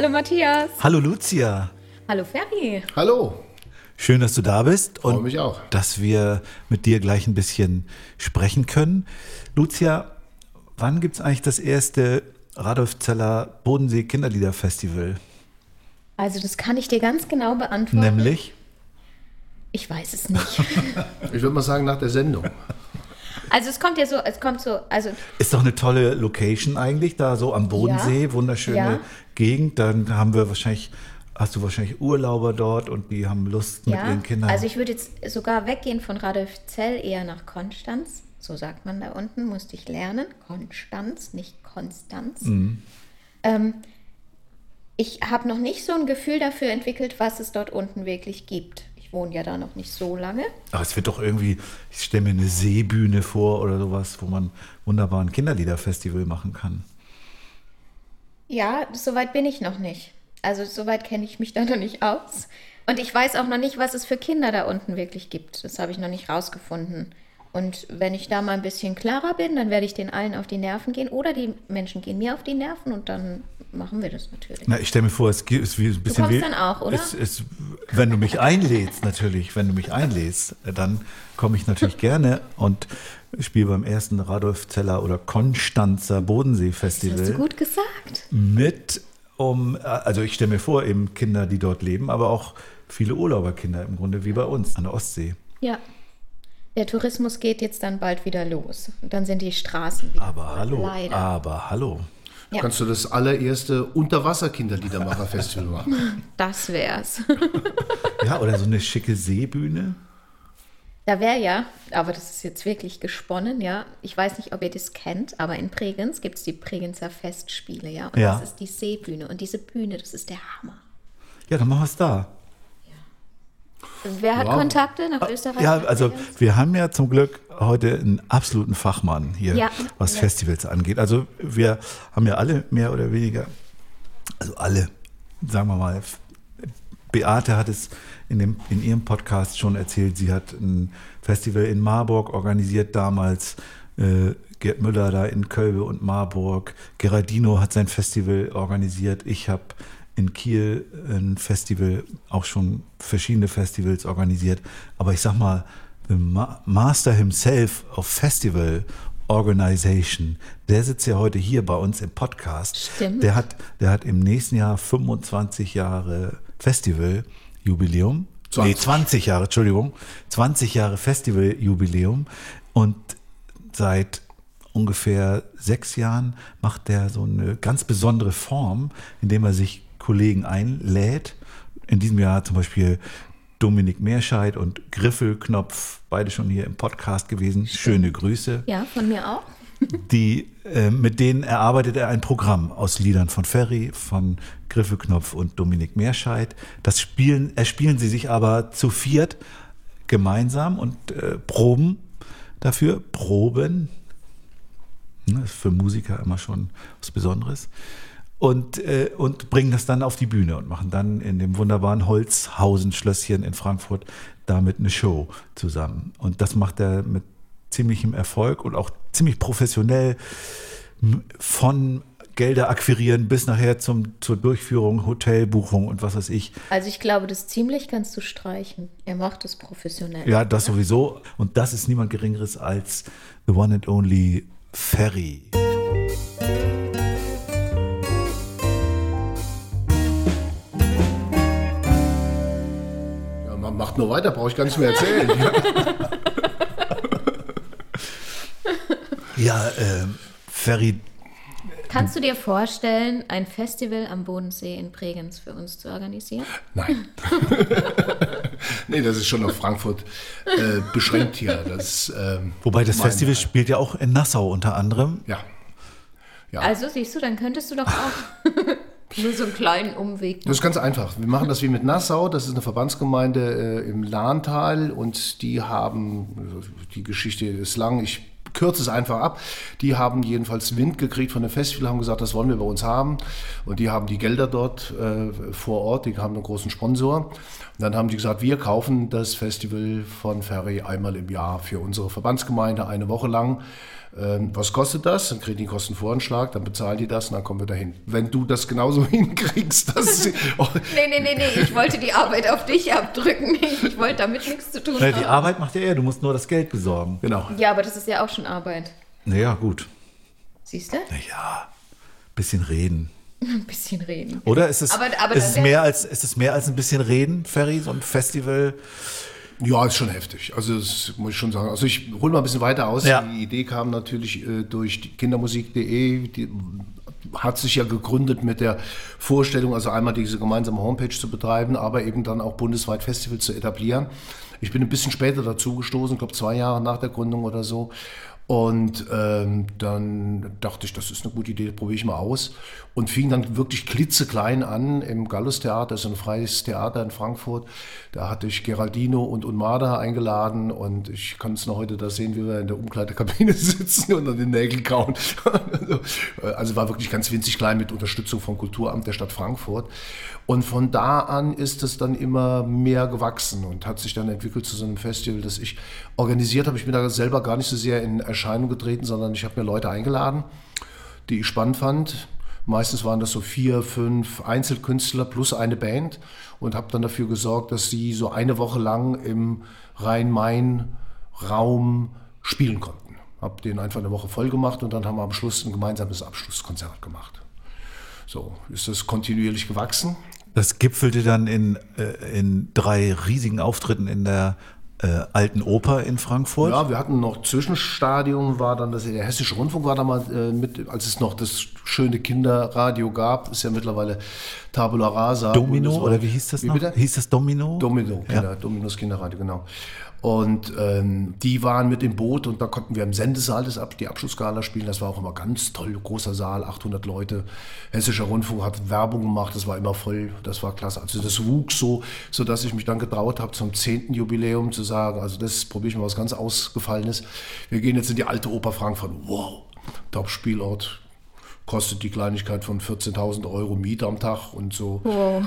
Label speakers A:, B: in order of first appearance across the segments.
A: Hallo Matthias.
B: Hallo Lucia.
A: Hallo Ferry.
C: Hallo,
B: Schön, dass du da bist
C: freue
B: und
C: mich auch.
B: dass wir mit dir gleich ein bisschen sprechen können. Lucia, wann gibt es eigentlich das erste Radolf Zeller Bodensee Kinderliederfestival?
A: Also das kann ich dir ganz genau beantworten.
B: Nämlich?
A: Ich weiß es nicht.
C: Ich würde mal sagen, nach der Sendung.
A: Also es kommt ja so, es kommt so, also
B: Ist doch eine tolle Location eigentlich, da so am Bodensee,
A: Ja.
B: wunderschöne
A: Ja.
B: Gegend. Dann haben wir wahrscheinlich, hast du wahrscheinlich Urlauber dort und die haben Lust mit
A: ja.
B: ihren Kindern.
A: Also ich würde jetzt sogar weggehen von Radolfzell eher nach Konstanz. So sagt man da unten, musste ich lernen. Konstanz, nicht Konstanz.
B: Mhm.
A: Ähm, ich habe noch nicht so ein Gefühl dafür entwickelt, was es dort unten wirklich gibt. Ich wohne ja da noch nicht so lange.
B: Aber es wird doch irgendwie, ich stelle mir eine Seebühne vor oder sowas, wo man wunderbar ein Kinderliederfestival machen kann.
A: Ja, soweit bin ich noch nicht. Also soweit kenne ich mich da noch nicht aus. Und ich weiß auch noch nicht, was es für Kinder da unten wirklich gibt. Das habe ich noch nicht rausgefunden. Und wenn ich da mal ein bisschen klarer bin, dann werde ich den allen auf die Nerven gehen. Oder die Menschen gehen mir auf die Nerven und dann machen wir das natürlich.
B: Na, ich stelle mir vor, es ist wie ein bisschen
A: kommst
B: wie.
A: dann auch, oder?
B: Es, es, wenn du mich einlädst, natürlich, wenn du mich einlädst, dann komme ich natürlich gerne und spiele beim ersten Radolf Zeller oder Konstanzer Bodensee
A: Das hast du
B: Festival
A: gut gesagt.
B: mit um, also ich stelle mir vor, eben Kinder, die dort leben, aber auch viele Urlauberkinder im Grunde wie bei uns an der Ostsee.
A: Ja. Der Tourismus geht jetzt dann bald wieder los. Und dann sind die Straßen wieder
B: Aber
A: voll.
B: hallo,
A: Leider.
B: aber hallo.
A: Ja.
C: Kannst du das allererste Unterwasser-Kinderliedermacher-Festival machen?
A: Das wär's.
B: Ja, oder so eine schicke Seebühne.
A: Da wäre ja, aber das ist jetzt wirklich gesponnen, ja. Ich weiß nicht, ob ihr das kennt, aber in Bregenz gibt es die Bregenzer Festspiele, ja. Und
B: Ja.
A: das ist die Seebühne. Und diese Bühne, das ist der Hammer.
B: Ja, dann machen wir es da.
A: Wer hat
C: Wow.
A: Kontakte nach Österreich?
B: Ja, also wir haben ja zum Glück heute einen absoluten Fachmann hier,
A: Ja.
B: was
A: Ja.
B: Festivals angeht. Also wir haben ja alle mehr oder weniger, also alle, sagen wir mal, Beate hat es in, dem, in ihrem Podcast schon erzählt, sie hat ein Festival in Marburg organisiert damals. Äh, Gerd Müller da in Kölbe und Marburg. Gerardino hat sein Festival organisiert. Ich habe in Kiel ein Festival, auch schon verschiedene Festivals organisiert. Aber ich sag mal, the Ma Master himself of Festival Organization, der sitzt ja heute hier bei uns im Podcast.
A: Stimmt.
B: Der hat, der hat im nächsten Jahr 25 Jahre Festival-Jubiläum.
C: 20.
B: Nee, 20 Jahre, Entschuldigung. 20 Jahre Festival-Jubiläum. Und seit ungefähr sechs Jahren macht der so eine ganz besondere Form, indem er sich Kollegen einlädt. In diesem Jahr zum Beispiel Dominik Meerscheid und Griffelknopf, beide schon hier im Podcast gewesen. Schöne Grüße.
A: Ja, von mir auch.
B: Die, äh, mit denen erarbeitet er ein Programm aus Liedern von Ferry, von Griffelknopf und Dominik Meerscheid. Das spielen, erspielen sie sich aber zu viert gemeinsam und äh, proben dafür. Proben. Ne, ist für Musiker immer schon was Besonderes. Und, äh, und bringen das dann auf die Bühne und machen dann in dem wunderbaren Holzhausen-Schlösschen in Frankfurt damit eine Show zusammen. Und das macht er mit ziemlichem Erfolg und auch ziemlich professionell von Gelder akquirieren bis nachher zum, zur Durchführung, Hotelbuchung und was weiß ich.
A: Also ich glaube, das ziemlich kannst du streichen. Er macht es professionell.
B: Ja, das sowieso. Und das ist niemand Geringeres als the one and only Ferry.
C: Man macht nur weiter, brauche ich gar nicht mehr erzählen. Ja.
B: Ja, ähm, Ferry,
A: Kannst du dir vorstellen, ein Festival am Bodensee in Bregenz für uns zu organisieren?
C: Nein. nee, das ist schon auf Frankfurt äh, beschränkt hier. Das, ähm,
B: wobei das Festival spielt ja auch in Nassau unter anderem.
C: Ja. Ja.
A: Also siehst du, dann könntest du doch auch nur so einen kleinen Umweg
C: Das ist ganz einfach. Wir machen das wie mit Nassau. Das ist eine Verbandsgemeinde äh, im Lahntal und die haben, die Geschichte ist lang, ich kürze es einfach ab. Die haben jedenfalls Wind gekriegt von dem Festival, haben gesagt, das wollen wir bei uns haben. Und die haben die Gelder dort äh, vor Ort, die haben einen großen Sponsor. Und dann haben die gesagt, wir kaufen das Festival von Ferry einmal im Jahr für unsere Verbandsgemeinde eine Woche lang. Ähm, was kostet das? Dann kriegen die einen Kostenvoranschlag, dann bezahlen die das und dann kommen wir dahin. Wenn du das genauso hinkriegst, dass sie, oh,
A: Nee, nee, nee, nee, ich wollte die Arbeit auf dich abdrücken. Ich wollte damit nichts zu tun
B: Na, die
A: haben.
B: Arbeit macht ja er, du musst nur das Geld besorgen.
C: genau.
A: Ja, aber das ist ja auch schon Arbeit.
B: Naja, gut.
A: Siehst du?
B: Naja, bisschen reden.
A: Ein bisschen reden.
B: Oder ist es,
A: Aber- aber
B: ist, es mehr als, ist es mehr als ein bisschen reden, Ferry, so ein Festival?
C: Ja, ist schon heftig. Also das muss ich schon sagen. Also ich hole mal ein bisschen weiter aus.
B: Ja.
C: Die Idee kam natürlich äh, durch die kindermusik.de. Die hat sich ja gegründet mit der Vorstellung, also einmal diese gemeinsame Homepage zu betreiben, aber eben dann auch bundesweit Festivals zu etablieren. Ich bin ein bisschen später dazu gestoßen, ich glaube zwei Jahre nach der Gründung oder so. Und ähm, dann dachte ich, das ist eine gute Idee, probiere ich mal aus. Und fing dann wirklich klitzeklein an im Gallus Theater, ist ein freies Theater in Frankfurt. Da hatte ich Geraldino und Unmada eingeladen und ich kann es noch heute da sehen, wie wir in der Umkleidekabine sitzen und an den Nägeln kauen. also war wirklich ganz winzig klein mit Unterstützung vom Kulturamt der Stadt Frankfurt. Und von da an ist es dann immer mehr gewachsen und hat sich dann entwickelt zu so einem Festival, das ich organisiert habe. Ich bin da selber gar nicht so sehr in Erscheinung getreten, sondern ich habe mir Leute eingeladen, die ich spannend fand. Meistens waren das so vier, fünf Einzelkünstler plus eine Band und habe dann dafür gesorgt, dass sie so eine Woche lang im Rhein-Main-Raum spielen konnten. Habe den einfach eine Woche voll gemacht und dann haben wir am Schluss ein gemeinsames Abschlusskonzert gemacht. So ist das kontinuierlich gewachsen.
B: Das gipfelte dann in, äh, in drei riesigen Auftritten in der äh, Alten Oper in Frankfurt.
C: Ja, wir hatten noch Zwischenstadium, war dann das, der Hessische Rundfunk war da mal äh, mit, als es noch das schöne Kinderradio gab, ist ja mittlerweile Tabula Rasa.
B: Domino, oder wie hieß das
C: wie
B: noch?
C: Bitte?
B: Hieß das Domino?
C: Domino,
B: Ja.
C: Kinder, Dominos Kinderradio, genau. Und ähm, die waren mit im Boot und da konnten wir im Sendesaal das Ab die Abschlussgala spielen. Das war auch immer ganz toll, großer Saal, 800 Leute. Hessischer Rundfunk hat Werbung gemacht, das war immer voll, das war klasse. Also das wuchs so, so dass ich mich dann getraut habe, zum 10. Jubiläum zu sagen, also das probiere ich mal was ganz Ausgefallenes. Wir gehen jetzt in die alte Oper Frankfurt. Wow, Top-Spielort, kostet die Kleinigkeit von 14.000 Euro Miete am Tag und so.
A: Wow.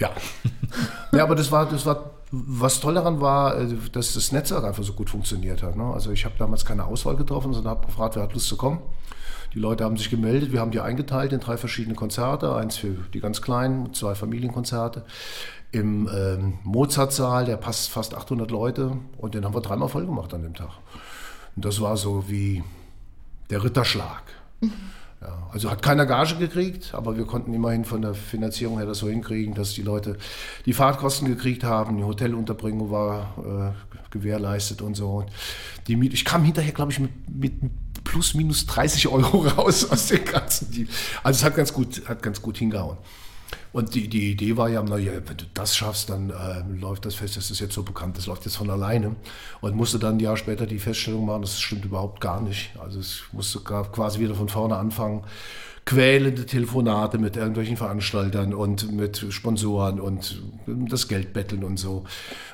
C: Ja. ja, aber das war, das war, was toll daran war, äh, dass das Netzwerk einfach so gut funktioniert hat. Ne? Also ich habe damals keine Auswahl getroffen, sondern habe gefragt, wer hat Lust zu kommen. Die Leute haben sich gemeldet, wir haben die eingeteilt in drei verschiedene Konzerte, eins für die ganz Kleinen, zwei Familienkonzerte. Im ähm, Mozartsaal, der passt fast 800 Leute und den haben wir dreimal voll gemacht an dem Tag. Und das war so wie der Ritterschlag. Ja, also hat keiner Gage gekriegt, aber wir konnten immerhin von der Finanzierung her das so hinkriegen, dass die Leute die Fahrtkosten gekriegt haben, die Hotelunterbringung war äh, gewährleistet und so. Und die Miete, ich kam hinterher, glaube ich, mit, mit plus minus 30 Euro raus aus den ganzen. Die, also es hat ganz gut, hat ganz gut hingehauen. Und die, die Idee war ja, naja, wenn du das schaffst, dann äh, läuft das fest, das ist jetzt so bekannt, das läuft jetzt von alleine. Und musste dann ein Jahr später die Feststellung machen, das stimmt überhaupt gar nicht. Also es musste quasi wieder von vorne anfangen. Quälende Telefonate mit irgendwelchen Veranstaltern und mit Sponsoren und das Geld betteln und so. Und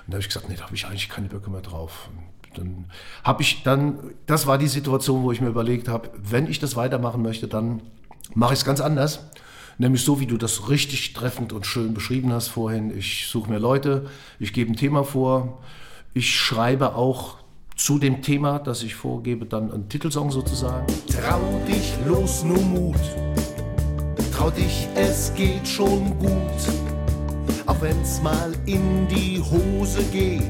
C: da habe ich gesagt, nee, da habe ich eigentlich keine Böcke mehr drauf. Und dann habe ich dann, das war die Situation, wo ich mir überlegt habe, wenn ich das weitermachen möchte, dann mache ich es ganz anders. Nämlich so, wie du das richtig treffend und schön beschrieben hast vorhin. Ich suche mir Leute, ich gebe ein Thema vor, ich schreibe auch zu dem Thema, das ich vorgebe, dann einen Titelsong sozusagen.
D: Trau dich los, nur Mut. Trau dich, es geht schon gut. Auch wenn's mal in die Hose geht,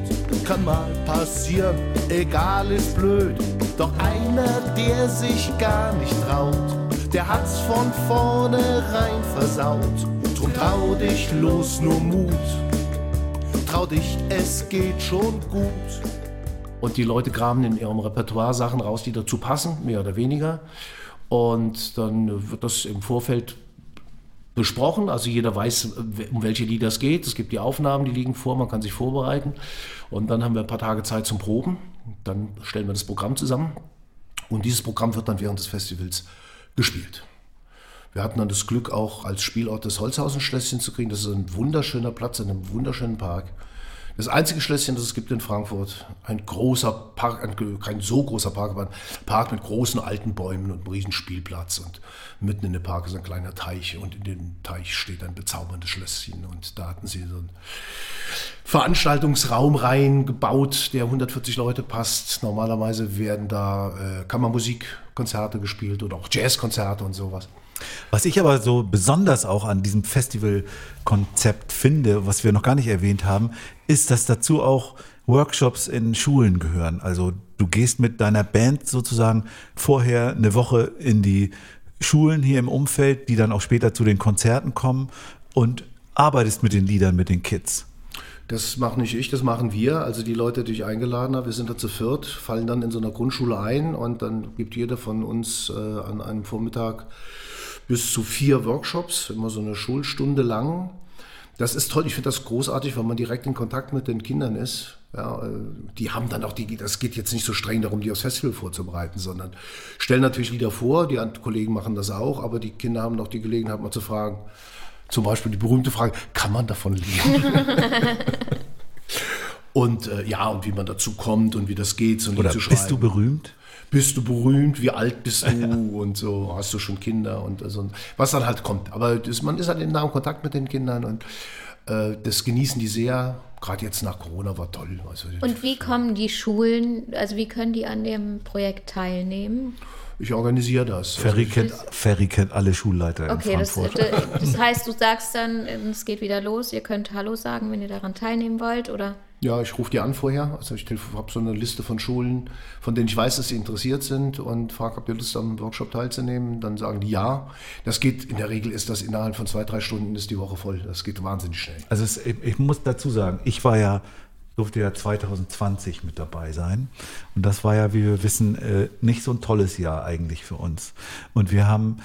D: kann mal passieren, egal ist blöd. Doch einer, der sich gar nicht traut, der hat's von vornherein versaut. Drum trau dich los, nur Mut. Trau dich, es geht schon gut.
C: Und die Leute graben in ihrem Repertoire Sachen raus, die dazu passen, mehr oder weniger. Und dann wird das im Vorfeld besprochen. Also jeder weiß, um welche Lieder es geht. Es gibt die Aufnahmen, die liegen vor, man kann sich vorbereiten. Und dann haben wir ein paar Tage Zeit zum Proben. Dann stellen wir das Programm zusammen. Und dieses Programm wird dann während des Festivals gespielt. Wir hatten dann das Glück, auch als Spielort das Holzhausen-Schlösschen zu kriegen. Das ist ein wunderschöner Platz in einem wunderschönen Park. Das einzige Schlösschen, das es gibt in Frankfurt, ein großer Park, ein, kein so großer Park, aber ein Park mit großen alten Bäumen und einem riesen Spielplatz. Und mitten in dem Park ist ein kleiner Teich und in dem Teich steht ein bezauberndes Schlösschen. Und da hatten sie so einen Veranstaltungsraum reingebaut, der 140 Leute passt. Normalerweise werden da äh, Kammermusikkonzerte gespielt oder auch Jazzkonzerte und sowas.
B: Was ich aber so besonders auch an diesem Festivalkonzept finde, was wir noch gar nicht erwähnt haben, ist, dass dazu auch Workshops in Schulen gehören. Also du gehst mit deiner Band sozusagen vorher eine Woche in die Schulen hier im Umfeld, die dann auch später zu den Konzerten kommen und arbeitest mit den Liedern, mit den Kids.
C: Das mache nicht ich, das machen wir. Also die Leute, die ich eingeladen habe, wir sind da zu viert, fallen dann in so einer Grundschule ein und dann gibt jeder von uns äh, an einem Vormittag bis zu vier Workshops, immer so eine Schulstunde lang. Das ist toll, ich finde das großartig, weil man direkt in Kontakt mit den Kindern ist. Ja, äh, die haben dann auch die, das geht jetzt nicht so streng darum, die aufs Festival vorzubereiten, sondern stellen natürlich Lieder vor, die Kollegen machen das auch, aber die Kinder haben noch die Gelegenheit, mal zu fragen, zum Beispiel die berühmte Frage, kann man davon leben? und äh, ja, und wie man dazu kommt und wie das geht, so ein
B: Oder
C: Lied zu schreiben.
B: bist du berühmt?
C: Bist du berühmt, wie alt bist du und so, hast du schon Kinder und also, was dann halt kommt. Aber das, man ist halt in nahem Kontakt mit den Kindern und äh, das genießen die sehr. Gerade jetzt nach Corona war toll. Also,
A: Und wie kommen die Schulen, also wie können die an dem Projekt teilnehmen?
C: ich organisiere das.
B: Ferry kennt, Ferry kennt alle Schulleiter
A: Okay,
B: in
A: das,
B: Frankfurt.
A: das heißt, du sagst dann, es geht wieder los, ihr könnt Hallo sagen, wenn ihr daran teilnehmen wollt, oder?
C: Ja, ich rufe die an vorher. Also ich habe so eine Liste von Schulen, von denen ich weiß, dass sie interessiert sind und frage, habt ihr Lust, am Workshop teilzunehmen? Dann sagen die ja. Das geht, in der Regel ist das innerhalb von zwei, drei Stunden ist die Woche voll. Das geht wahnsinnig schnell.
B: Also es, ich, ich muss dazu sagen, ich war ja, durfte ja 2020 mit dabei sein. Und das war ja, wie wir wissen, äh, nicht so ein tolles Jahr eigentlich für uns. Und wir haben,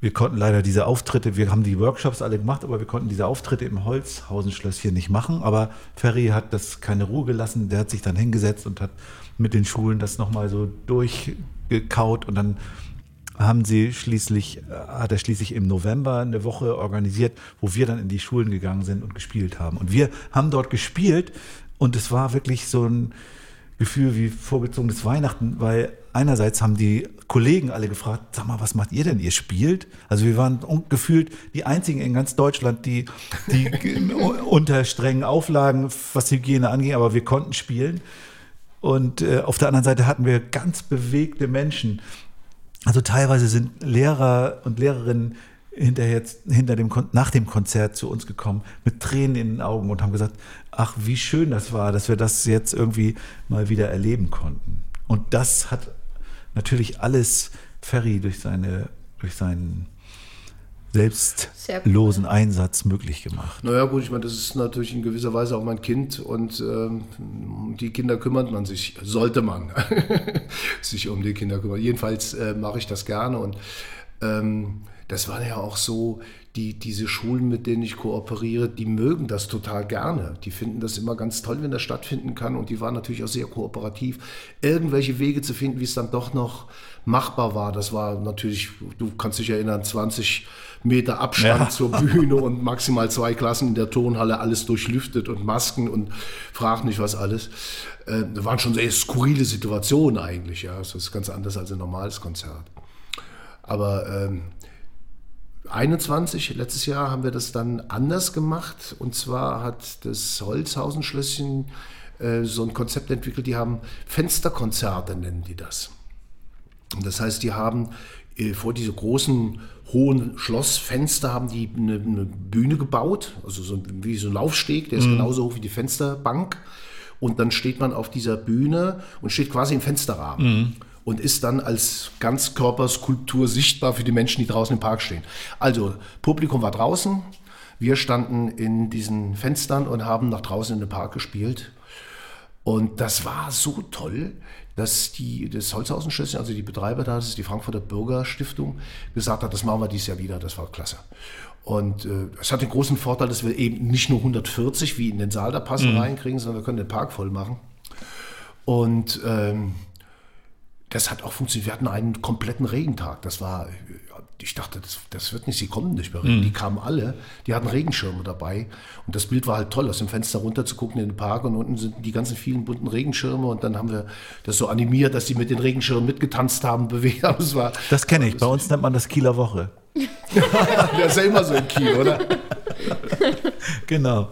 B: wir konnten leider diese Auftritte, wir haben die Workshops alle gemacht, aber wir konnten diese Auftritte im Holzhausenschlösschen nicht machen. Aber Ferry hat das keine Ruhe gelassen. Der hat sich dann hingesetzt und hat mit den Schulen das nochmal so durchgekaut und dann haben sie schließlich, äh, hat er schließlich im November eine Woche organisiert, wo wir dann in die Schulen gegangen sind und gespielt haben. Und wir haben dort gespielt und es war wirklich so ein Gefühl wie vorgezogenes Weihnachten, weil einerseits haben die Kollegen alle gefragt, sag mal, was macht ihr denn? Ihr spielt? Also wir waren gefühlt die einzigen in ganz Deutschland, die, die unter strengen Auflagen, was Hygiene anging, aber wir konnten spielen. Und äh, auf der anderen Seite hatten wir ganz bewegte Menschen. Also teilweise sind Lehrer und Lehrerinnen hinterher, hinter dem, nach dem Konzert zu uns gekommen mit Tränen in den Augen und haben gesagt, ach, wie schön das war, dass wir das jetzt irgendwie mal wieder erleben konnten. Und das hat natürlich alles Ferry durch, seine, durch seinen selbstlosen Einsatz möglich gemacht.
C: Naja gut, ich meine, das ist natürlich in gewisser Weise auch mein Kind und ähm, um die Kinder kümmert man sich, sollte man sich um die Kinder kümmern. Jedenfalls äh, mache ich das gerne und ähm, das war ja auch so, die, diese Schulen, mit denen ich kooperiere, die mögen das total gerne. Die finden das immer ganz toll, wenn das stattfinden kann und die waren natürlich auch sehr kooperativ, irgendwelche Wege zu finden, wie es dann doch noch machbar war. Das war natürlich, du kannst dich erinnern, 20 Meter Abstand
B: Ja.
C: zur Bühne und maximal zwei Klassen in der Turnhalle, alles durchlüftet und Masken und frag nicht was alles. Äh, das waren schon sehr skurrile Situationen eigentlich. Ja, das ist ganz anders als ein normales Konzert. Aber ähm, 21, letztes Jahr haben wir das dann anders gemacht. Und zwar hat das Holzhausen-Schlösschen äh, so ein Konzept entwickelt, die haben Fensterkonzerte, nennen die das. Und das heißt, die haben äh, vor diese großen hohen Schlossfenster haben die eine, eine Bühne gebaut, also so wie so ein Laufsteg, der ist genauso hoch wie die Fensterbank. Und dann steht man auf dieser Bühne und steht quasi im Fensterrahmen. Und ist dann als Ganzkörperskulptur sichtbar für die Menschen, die draußen im Park stehen. Also, Publikum war draußen, wir standen in diesen Fenstern und haben nach draußen in den Park gespielt. Und das war so toll, dass die, das Holzhausen-Schlösschen, also die Betreiber da, das ist die Frankfurter Bürgerstiftung, gesagt hat, das machen wir dieses Jahr wieder, das war klasse. Und äh, es hat den großen Vorteil, dass wir eben nicht nur 140 wie in den Saal da passen reinkriegen, sondern wir können den Park voll machen. Und ähm, das hat auch funktioniert. Wir hatten einen kompletten Regentag. Das war, ich dachte, das, das wird nicht, sie kommen nicht mehr. Die kamen alle, die hatten Regenschirme dabei. Und das Bild war halt toll, aus dem Fenster runter zu gucken in den Park und unten sind die ganzen vielen bunten Regenschirme. Und dann haben wir das so animiert, dass sie mit den Regenschirmen mitgetanzt haben, bewegt haben. Das war,
B: Das kenne ich. Bei uns nennt man das Kieler Woche.
C: der ist ja immer so in Kiel, oder?
B: Genau.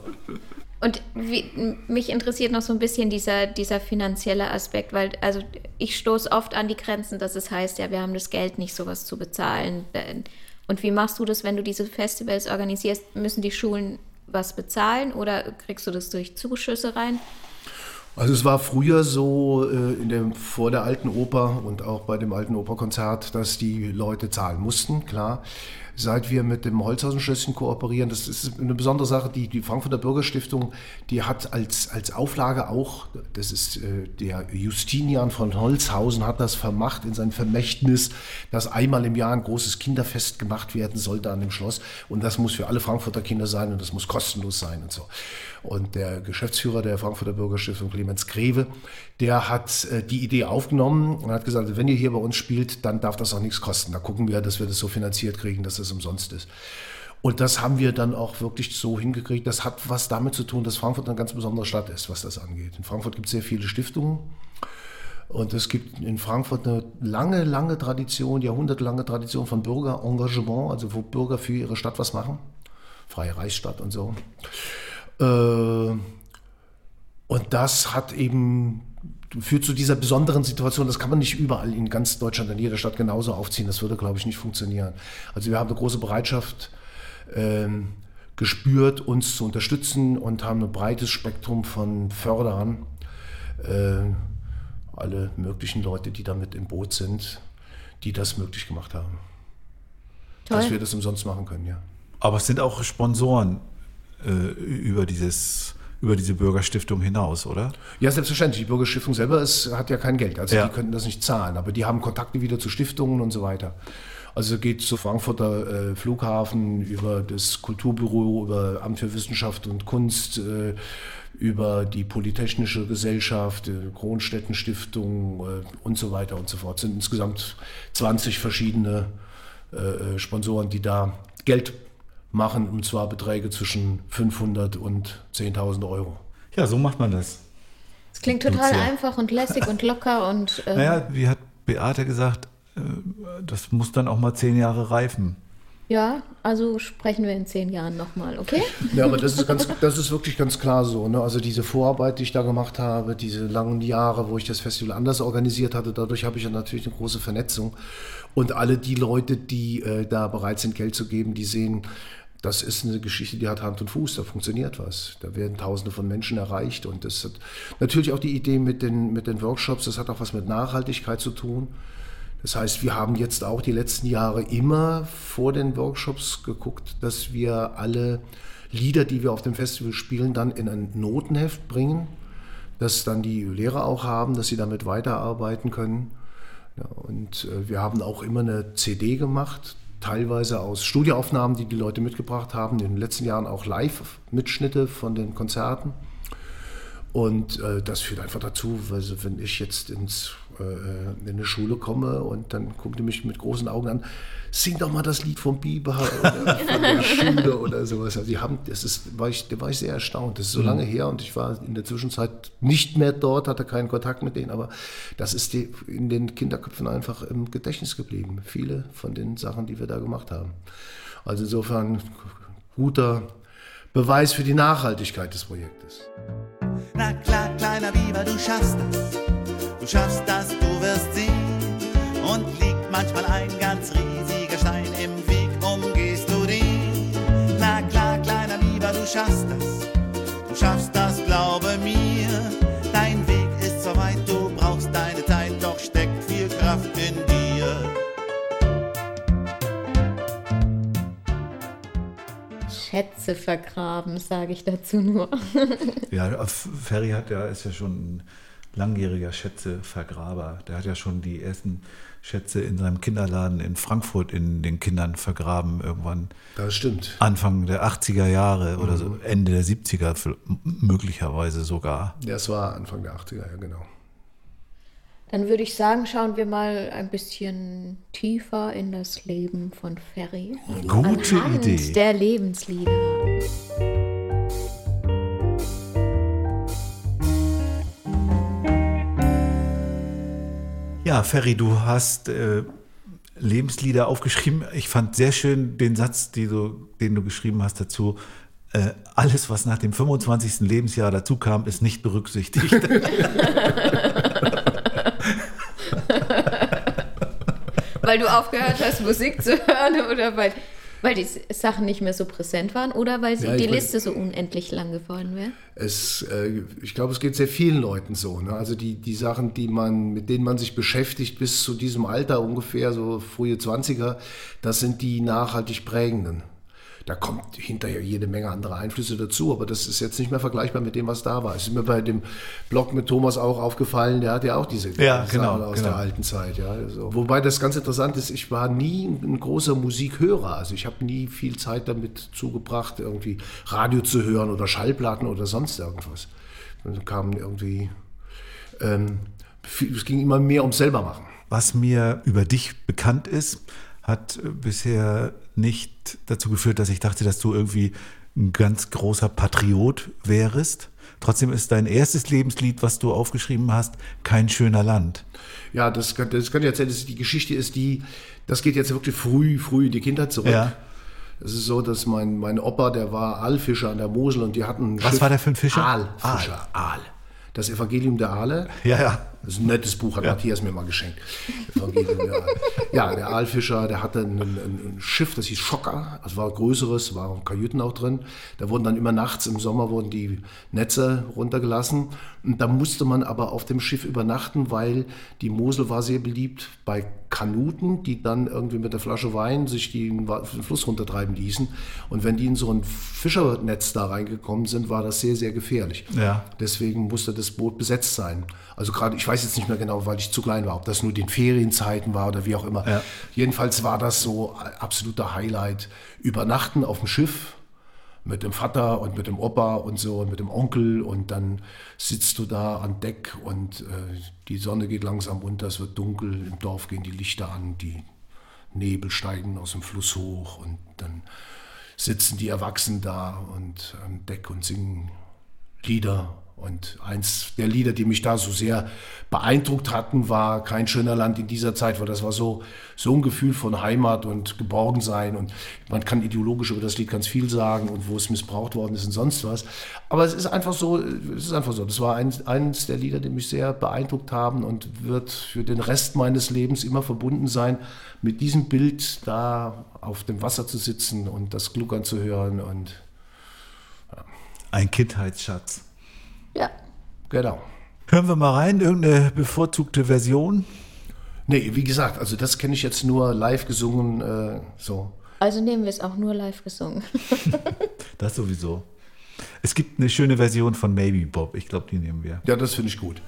A: Und wie, mich interessiert noch so ein bisschen dieser, dieser finanzielle Aspekt, weil also ich stoße oft an die Grenzen, dass es heißt, ja, wir haben das Geld nicht, sowas zu bezahlen. Und wie machst du das, wenn du diese Festivals organisierst? Müssen die Schulen was bezahlen oder kriegst du das durch Zuschüsse rein?
C: Also es war früher so äh, dem, vor der alten Oper und auch bei dem alten Operkonzert, dass die Leute zahlen mussten, klar. Seit wir mit dem Holzhausen-Schlösschen kooperieren, das ist eine besondere Sache, die, die Frankfurter Bürgerstiftung, die hat als, als Auflage auch, das ist äh, der Justinian von Holzhausen hat das vermacht in sein Vermächtnis, dass einmal im Jahr ein großes Kinderfest gemacht werden sollte an dem Schloss. Und das muss für alle Frankfurter Kinder sein und das muss kostenlos sein und so. Und der Geschäftsführer der Frankfurter Bürgerstiftung, Clemens Greve, der hat äh, die Idee aufgenommen und hat gesagt, wenn ihr hier bei uns spielt, dann darf das auch nichts kosten. Da gucken wir, dass wir das so finanziert kriegen, dass das umsonst ist. Und das haben wir dann auch wirklich so hingekriegt. Das hat was damit zu tun, dass Frankfurt eine ganz besondere Stadt ist, was das angeht. In Frankfurt gibt es sehr viele Stiftungen. Und es gibt in Frankfurt eine lange, lange Tradition, jahrhundertelange Tradition von Bürgerengagement, also wo Bürger für ihre Stadt was machen. Freie Reichsstadt und so. Äh, und das hat eben führt zu dieser besonderen Situation. Das kann man nicht überall in ganz Deutschland, in jeder Stadt genauso aufziehen. Das würde, glaube ich, nicht funktionieren. Also wir haben eine große Bereitschaft ähm, gespürt, uns zu unterstützen und haben ein breites Spektrum von Förderern. Äh, alle möglichen Leute, die damit im Boot sind, die das möglich gemacht haben. Dass
A: Toll.
C: wir das umsonst machen können, ja.
B: Aber es sind auch Sponsoren äh, über dieses über diese Bürgerstiftung hinaus, oder?
C: Ja, selbstverständlich. Die Bürgerstiftung selber ist, hat ja kein Geld. Also
B: Ja.
C: die könnten das nicht zahlen. Aber die haben Kontakte wieder zu Stiftungen und so weiter. Also geht zu Frankfurter äh, Flughafen über das Kulturbüro, über Amt für Wissenschaft und Kunst, äh, über die Polytechnische Gesellschaft, äh, Kronstädten Stiftung äh, und so weiter und so fort. Es sind insgesamt 20 verschiedene äh, äh, Sponsoren, die da Geld machen, und zwar Beträge zwischen 500 und 10.000 Euro.
B: Ja, so macht man das.
A: Es klingt total
B: Lucia.
A: einfach und lässig und locker und äh,
B: Naja, wie hat Beate gesagt, äh, das muss dann auch mal zehn Jahre reifen.
A: ja, also sprechen wir in zehn Jahren nochmal, okay?
C: Ja, aber das ist, ganz, das ist wirklich ganz klar so. Ne? Also diese Vorarbeit, die ich da gemacht habe, diese langen Jahre, wo ich das Festival anders organisiert hatte, dadurch habe ich ja natürlich eine große Vernetzung. Und alle die Leute, die äh, da bereit sind, Geld zu geben, die sehen, das ist eine Geschichte, die hat Hand und Fuß, da funktioniert was. Da werden Tausende von Menschen erreicht. Und das hat natürlich auch die Idee mit den, mit den Workshops, das hat auch was mit Nachhaltigkeit zu tun. Das heißt, wir haben jetzt auch die letzten Jahre immer vor den Workshops geguckt, dass wir alle Lieder, die wir auf dem Festival spielen, dann in ein Notenheft bringen, dass dann die Lehrer auch haben, dass sie damit weiterarbeiten können. Ja, und äh, wir haben auch immer eine CD gemacht, teilweise aus Studioaufnahmen, die die Leute mitgebracht haben, in den letzten Jahren auch Live-Mitschnitte von den Konzerten. Und äh, das führt einfach dazu, weil so, wenn ich jetzt ins, äh, in eine Schule komme und dann guckt die mich mit großen Augen an, sing doch mal das Lied vom Biber oder von der Schule oder sowas. Also die haben, das ist, war ich, da war ich sehr erstaunt. Das ist so lange her und ich war in der Zwischenzeit nicht mehr dort, hatte keinen Kontakt mit denen, aber das ist die, in den Kinderköpfen einfach im Gedächtnis geblieben. Viele von den Sachen, die wir da gemacht haben. Also insofern guter Beweis für die Nachhaltigkeit des Projektes.
E: Na klar, kleiner Biber, du schaffst das. Du schaffst das, du wirst sehen. Und liegt manchmal ein ganz riesiger Stein im Weg, umgehst du den. Na klar, kleiner Biber, du schaffst das. Du schaffst das, glaube mir. Dein Weg ist so weit, du brauchst deine Zeit, doch steckt viel Kraft in dir.
A: Schätze vergraben, sage ich dazu nur.
B: Ja, Ferry hat ja, ist ja schon ein langjähriger Schätzevergraber. Der hat ja schon die ersten Schätze in seinem Kinderladen in Frankfurt in den Kindern vergraben, irgendwann
C: Das stimmt.
B: Anfang der 80er Jahre oder so, Ende der 70er v- m- möglicherweise sogar.
C: Das war Anfang der 80er, ja genau.
A: Dann würde ich sagen, schauen wir mal ein bisschen tiefer in das Leben von Ferry.
B: Gute
A: Anhand
B: Idee.
A: der Lebenslieder.
B: Ja, Ferry, du hast äh, Lebenslieder aufgeschrieben. Ich fand sehr schön den Satz, du, den du geschrieben hast dazu. Äh, alles, was nach dem 25. Lebensjahr dazu kam, ist nicht berücksichtigt.
A: Weil du aufgehört hast, Musik zu hören oder weil, weil die Sachen nicht mehr so präsent waren oder weil sie,
C: Ja,
A: die
C: mein-
A: Liste so unendlich lang geworden wäre?
C: Es, äh, ich glaube, es geht sehr vielen Leuten so. Ne? Also die, die Sachen, die man, mit denen man sich beschäftigt bis zu diesem Alter ungefähr, so frühe 20er, das sind die nachhaltig prägenden. Da kommt hinterher jede Menge andere Einflüsse dazu, aber das ist jetzt nicht mehr vergleichbar mit dem, was da war. Es ist mir bei dem Blog mit Thomas auch aufgefallen, der hat ja auch diese
B: Ja, genau,
C: aus
B: genau.
C: der alten Zeit. Ja, also. Wobei das ganz interessant ist, ich war nie ein großer Musikhörer. Also ich habe nie viel Zeit damit zugebracht, irgendwie Radio zu hören oder Schallplatten oder sonst irgendwas. Dann kam irgendwie, ähm, viel- es ging immer mehr ums selbermachen.
B: Was mir über dich bekannt ist, hat äh, bisher nicht dazu geführt, dass ich dachte, dass du irgendwie ein ganz großer Patriot wärest. Trotzdem ist dein erstes Lebenslied, was du aufgeschrieben hast, kein schöner Land.
C: Ja, das, kann- das kann ich erzählen. Die Geschichte ist die, das geht jetzt wirklich früh, früh in die Kindheit zurück.
B: Ja.
C: Es ist so, dass mein, mein Opa, der war Aalfischer an der Mosel und die hatten
B: Was war der für ein Fischer?
C: Aalfischer, Aal. Das Evangelium der Aale.
B: Ja, ja.
C: Das ist ein nettes Buch, hat Matthias mir mal geschenkt. Evangelium der Aale. Ja, der Aalfischer, der hatte ein, ein, ein Schiff, das hieß Schocker, also war ein größeres, waren Kajüten auch drin. Da wurden dann immer nachts im Sommer wurden die Netze runtergelassen. Und da musste man aber auf dem Schiff übernachten, weil die Mosel war sehr beliebt bei Kanuten, die dann irgendwie mit der Flasche Wein sich den Fluss runtertreiben ließen. Und wenn die in so ein Fischernetz da reingekommen sind, war das sehr, sehr gefährlich.
B: Ja.
C: Deswegen musste das Boot besetzt sein. Also gerade, ich weiß jetzt nicht mehr genau, weil ich zu klein war, ob das nur den Ferienzeiten war oder wie auch immer.
B: Ja.
C: Jedenfalls war das so ein absoluter Highlight. Übernachten auf dem Schiff mit dem Vater und mit dem Opa und so und mit dem Onkel und dann sitzt du da an Deck und äh, die Sonne geht langsam unter, es wird dunkel, im Dorf gehen die Lichter an, die Nebel steigen aus dem Fluss hoch und dann sitzen die Erwachsenen da und am Deck und singen Lieder. Und eins der Lieder, die mich da so sehr beeindruckt hatten, war Kein schöner Land in dieser Zeit, weil das war so, so ein Gefühl von Heimat und Geborgensein. Und man kann ideologisch über das Lied ganz viel sagen und wo es missbraucht worden ist und sonst was. Aber es ist einfach so, es ist einfach so. Das war eins, eins der Lieder, die mich sehr beeindruckt haben und wird für den Rest meines Lebens immer verbunden sein, mit diesem Bild da auf dem Wasser zu sitzen und das Gluckern zu hören und
B: Ein Kindheitsschatz.
A: Ja.
C: genau.
B: Hören wir mal rein, irgendeine bevorzugte Version.
C: Nee, wie gesagt, also das kenne ich jetzt nur live gesungen, äh, so.
A: Also nehmen wir es auch nur live gesungen.
B: Das sowieso. Es gibt eine schöne Version von Maybe Bob. Ich glaube, die nehmen wir.
C: Ja, das finde ich gut.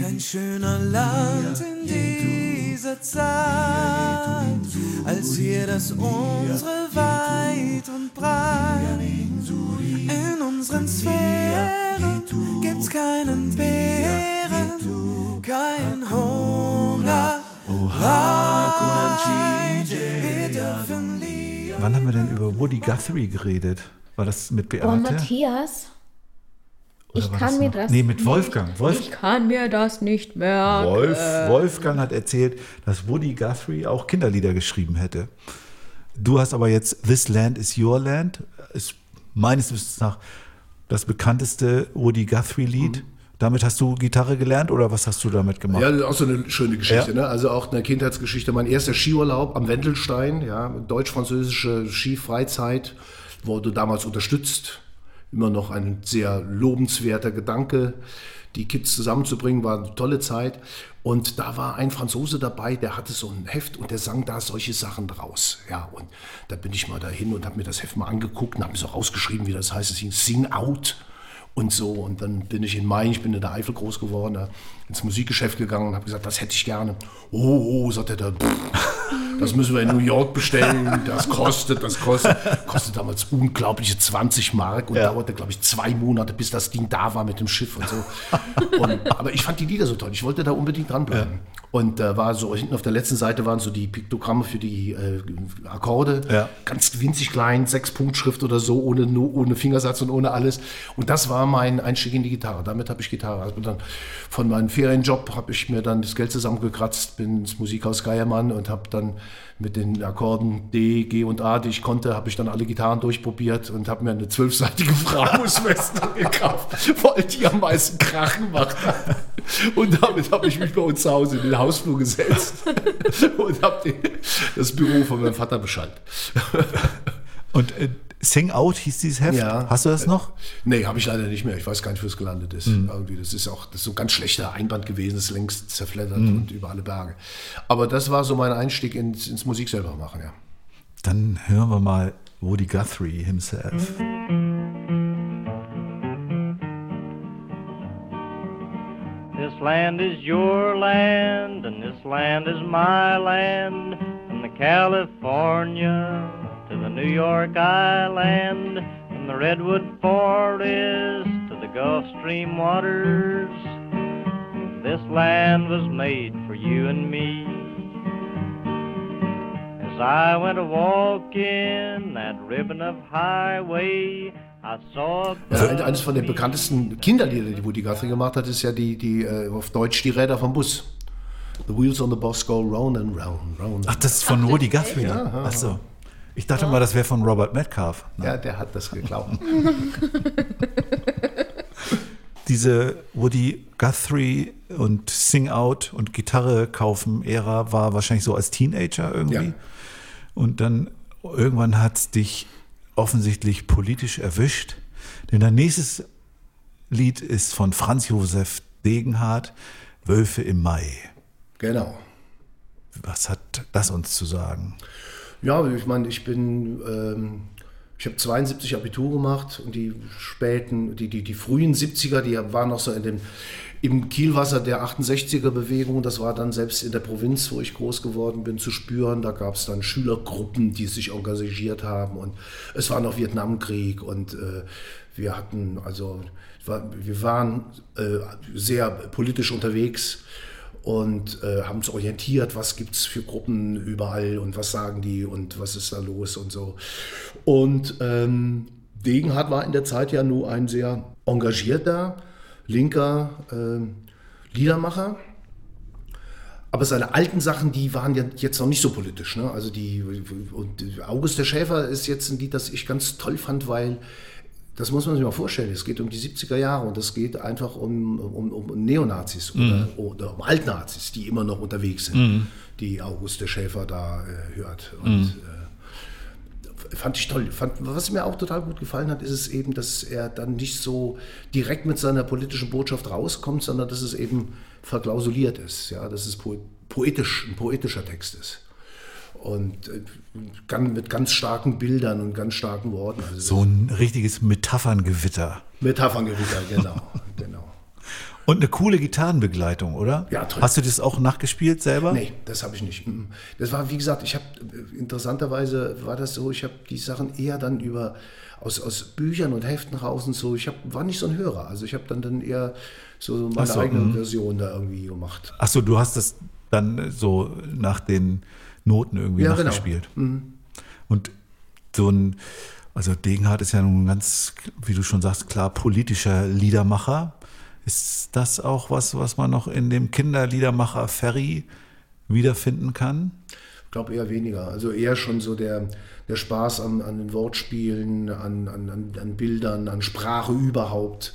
F: Kein schöner Land in dieser Zeit, als hier das unsere weit und breit. In unseren Sphären gibt's keinen Bären, kein Hunger. Wir dürfen lieben.
B: Wann haben wir denn über Woody Guthrie geredet? War das mit
A: Oh,
B: Beate?
A: Matthias,
B: Oder
A: ich kann
B: das
A: mir das.
B: Nee, mit
A: nicht-
B: Wolfgang. Wolf-
A: Ich kann mir das nicht merken.
B: Wolf, Wolfgang hat erzählt, dass Woody Guthrie auch Kinderlieder geschrieben hätte. Du hast aber jetzt This Land is Your Land, ist meines Wissens nach das bekannteste Woody Guthrie-Lied. Damit hast du Gitarre gelernt oder was hast du damit gemacht?
C: Ja, das ist auch so eine schöne Geschichte,
B: Ja.
C: ne? Also auch eine Kindheitsgeschichte. Mein erster Skiurlaub am Wendelstein, ja, deutsch-französische Skifreizeit, wurde damals unterstützt. Immer noch ein sehr lobenswerter Gedanke. Die Kids zusammenzubringen, war eine tolle Zeit. Und da war ein Franzose dabei, der hatte so ein Heft und der sang da solche Sachen draus. Ja, und da bin ich mal dahin und habe mir das Heft mal angeguckt und habe mir so rausgeschrieben, wie das heißt. Es hieß Sing Out und so. Und dann bin ich in Main, ich bin in der Eifel groß geworden, ins Musikgeschäft gegangen und habe gesagt, das hätte ich gerne. Oh, oh, sagt er da. das müssen wir in New York bestellen, das kostet, das kostet, kostet damals unglaubliche 20 Mark und
B: Ja.
C: dauerte, glaube ich, zwei Monate, bis das Ding da war mit dem Schiff und so. Und, aber ich fand die Lieder so toll, ich wollte da unbedingt dranbleiben. Und da war so, hinten auf der letzten Seite waren so die Piktogramme für die äh, Akkorde,
B: Ja.
C: ganz winzig klein, sechs Punktschrift oder so, ohne, nur, ohne Fingersatz und ohne alles. Und das war mein Einstieg in die Gitarre. Damit habe ich Gitarre. Also dann von meinem Ferienjob habe ich mir dann das Geld zusammengekratzt, bin ins Musikhaus Geiermann und habe dann mit den Akkorden D, G und A, die ich konnte, habe ich dann alle Gitarren durchprobiert und habe mir eine zwölfseitige Framus-Weste gekauft, weil die am meisten Krach gemacht hat. Und damit habe ich mich bei uns zu Hause in den Hausflur gesetzt und habe das Büro von meinem Vater beschallt.
B: Und äh, Sing Out hieß dieses Heft.
C: Ja.
B: Hast du das noch?
C: Nee, habe ich leider nicht mehr. Ich weiß gar nicht, wo es gelandet ist. Irgendwie, das ist auch das ist so ein ganz schlechter Einband gewesen, das ist längst zerfleddert und über alle Berge. Aber das war so mein Einstieg ins, ins Musik selber machen, ja.
B: Dann hören wir mal Woody Guthrie himself.
G: This land is your land, and this land is my land. From the California to the New York Island, from the Redwood Forest to the Gulf Stream waters. This land was made for you and me. As I went a walking that ribbon of highway,
C: Also ein- eines von den bekanntesten Kinderlieder, die Woody Guthrie gemacht hat, ist ja die, die äh, auf Deutsch die Räder vom Bus. The wheels on the bus go round and round, round.
B: Ach, das ist von Woody Guthrie. Ach so. Ich dachte mal, das wäre von Robert Metcalf.
C: ja, der hat das geklaut.
B: Diese Woody Guthrie und Sing Out und Gitarre kaufen Ära war wahrscheinlich so als Teenager irgendwie.
C: Ja.
B: Und dann irgendwann hat es dich offensichtlich politisch erwischt. Denn dein nächstes Lied ist von Franz Josef Degenhardt, Wölfe im Mai.
C: genau.
B: Was hat das uns zu sagen?
C: Ja, ich meine, ich bin, ähm, ich habe 72 Abitur gemacht und die späten, die, die, die frühen 70er, die waren noch so in dem, im Kielwasser der 68er Bewegung. Das war dann selbst in der Provinz, wo ich groß geworden bin, zu spüren. Da gab es dann Schülergruppen, die sich engagiert haben und es war noch Vietnamkrieg und äh, wir hatten, also, wir waren äh, sehr politisch unterwegs und äh, haben uns orientiert, was gibt es für Gruppen überall und was sagen die und was ist da los und so. Und ähm, Degenhardt war in der Zeit ja nur ein sehr engagierter, linker ähm, Liedermacher. Aber seine alten Sachen, die waren ja jetzt noch nicht so politisch. Ne? Also die, und August der Schäfer ist jetzt ein Lied, das ich ganz toll fand, weil das muss man sich mal vorstellen. Es geht um die 70er Jahre und es geht einfach um, um, um Neonazis oder, oder um Altnazis, die immer noch unterwegs sind, die August der Schäfer da äh, hört. Und äh, fand ich toll. Fand, was mir auch total gut gefallen hat, ist es eben, dass er dann nicht so direkt mit seiner politischen Botschaft rauskommt, sondern dass es eben verklausuliert ist. Ja, dass es po poetisch, ein poetischer Text ist. Und äh, mit ganz starken Bildern und ganz starken Worten. Also
B: So ein richtiges Metapherngewitter.
C: Metapherngewitter, genau. genau.
B: Und eine coole Gitarrenbegleitung, oder?
C: Ja, toll.
B: Hast du das auch nachgespielt selber?
C: Nee, das habe ich nicht. Mhm. Das war, wie gesagt, ich habe, interessanterweise war das so, ich habe die Sachen eher dann über, aus, aus Büchern und Heften raus und so, ich hab, war nicht so ein Hörer. Also ich habe dann, dann eher so meine
B: so,
C: eigene
B: mhm.
C: Version da irgendwie gemacht.
B: Ach so, du hast das dann so nach den Noten irgendwie
C: Ja, genau.
B: nachgespielt. Und so ein, also Degenhardt ist ja nun ein ganz, wie du schon sagst, klar politischer Liedermacher. Ist das auch was, was man noch in dem Kinderliedermacher Ferry wiederfinden kann?
C: Ich glaube eher weniger. Also eher schon so der, der Spaß an, an den Wortspielen, an, an, an, an Bildern, an Sprache überhaupt.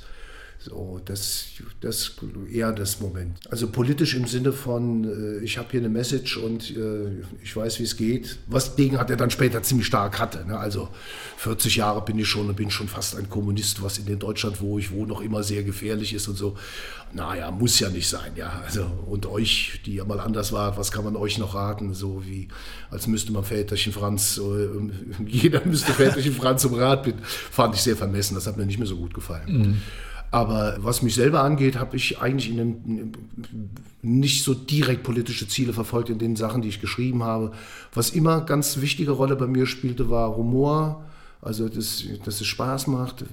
C: So, das, das eher das Moment. Also politisch im Sinne von, äh, ich habe hier eine Message und äh, ich weiß, wie es geht. Was Degen hat er dann später ziemlich stark hatte. Ne? Also 40 Jahre bin ich schon und bin schon fast ein Kommunist, was in Deutschland, wo ich wohne, noch immer sehr gefährlich ist und so. Naja, muss ja nicht sein, ja. Also, und euch, die ja mal anders wart, was kann man euch noch raten? So wie, als müsste man Väterchen Franz, äh, jeder müsste Väterchen Franz um Rat bitten. Fand ich sehr vermessen, das hat mir nicht mehr so gut gefallen. Aber was mich selber angeht, habe ich eigentlich in einem, nicht so direkt politische Ziele verfolgt in den Sachen, die ich geschrieben habe. Was immer ganz wichtige Rolle bei mir spielte, war Humor. Also, dass, dass es Spaß macht,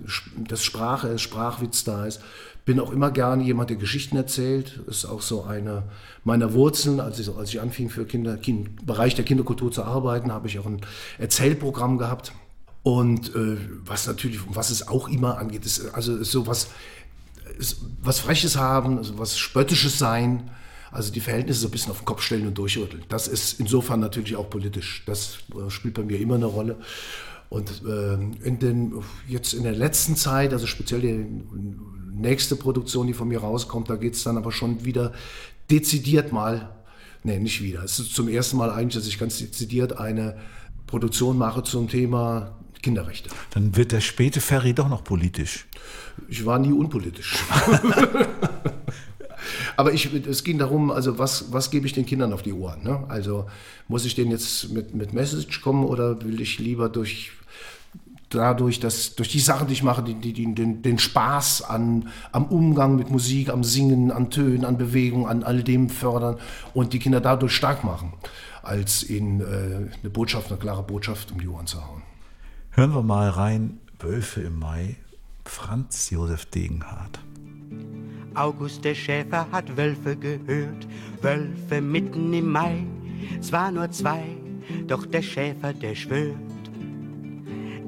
C: dass Sprache ist, Sprachwitz da ist. Bin auch immer gerne jemand, der Geschichten erzählt. Ist auch so eine meiner Wurzeln. Als ich, als ich anfing, für Kinder, kind, Bereich der Kinderkultur zu arbeiten, habe ich auch ein Erzählprogramm gehabt. Und äh, was natürlich, was es auch immer angeht, ist also ist so was, ist was Freches haben, also was Spöttisches sein. Also die Verhältnisse so ein bisschen auf den Kopf stellen und durchrütteln. Das ist insofern natürlich auch politisch. Das äh, spielt bei mir immer eine Rolle. Und äh, in den, jetzt in der letzten Zeit, also speziell die nächste Produktion, die von mir rauskommt, da geht es dann aber schon wieder dezidiert mal, nee, nicht wieder. Es ist zum ersten Mal eigentlich, dass ich ganz dezidiert eine Produktion mache zum Thema Kinderrechte.
B: Dann wird der späte Ferry doch noch politisch.
C: Ich war nie unpolitisch. Aber ich, es ging darum, also was, was gebe ich den Kindern auf die Ohren? Ne? Also muss ich denen jetzt mit, mit Message kommen oder will ich lieber durch dadurch, dass durch die Sachen, die ich mache, die, die, die, den, den Spaß an, am Umgang mit Musik, am Singen, an Tönen, an Bewegung, an all dem fördern und die Kinder dadurch stark machen, als ihnen äh, eine Botschaft, eine klare Botschaft um die Ohren zu hauen.
B: Hören wir mal rein, Wölfe im Mai, Franz Josef Degenhardt.
H: August der Schäfer hat Wölfe gehört, Wölfe mitten im Mai, zwar nur zwei, doch der Schäfer, der schwört.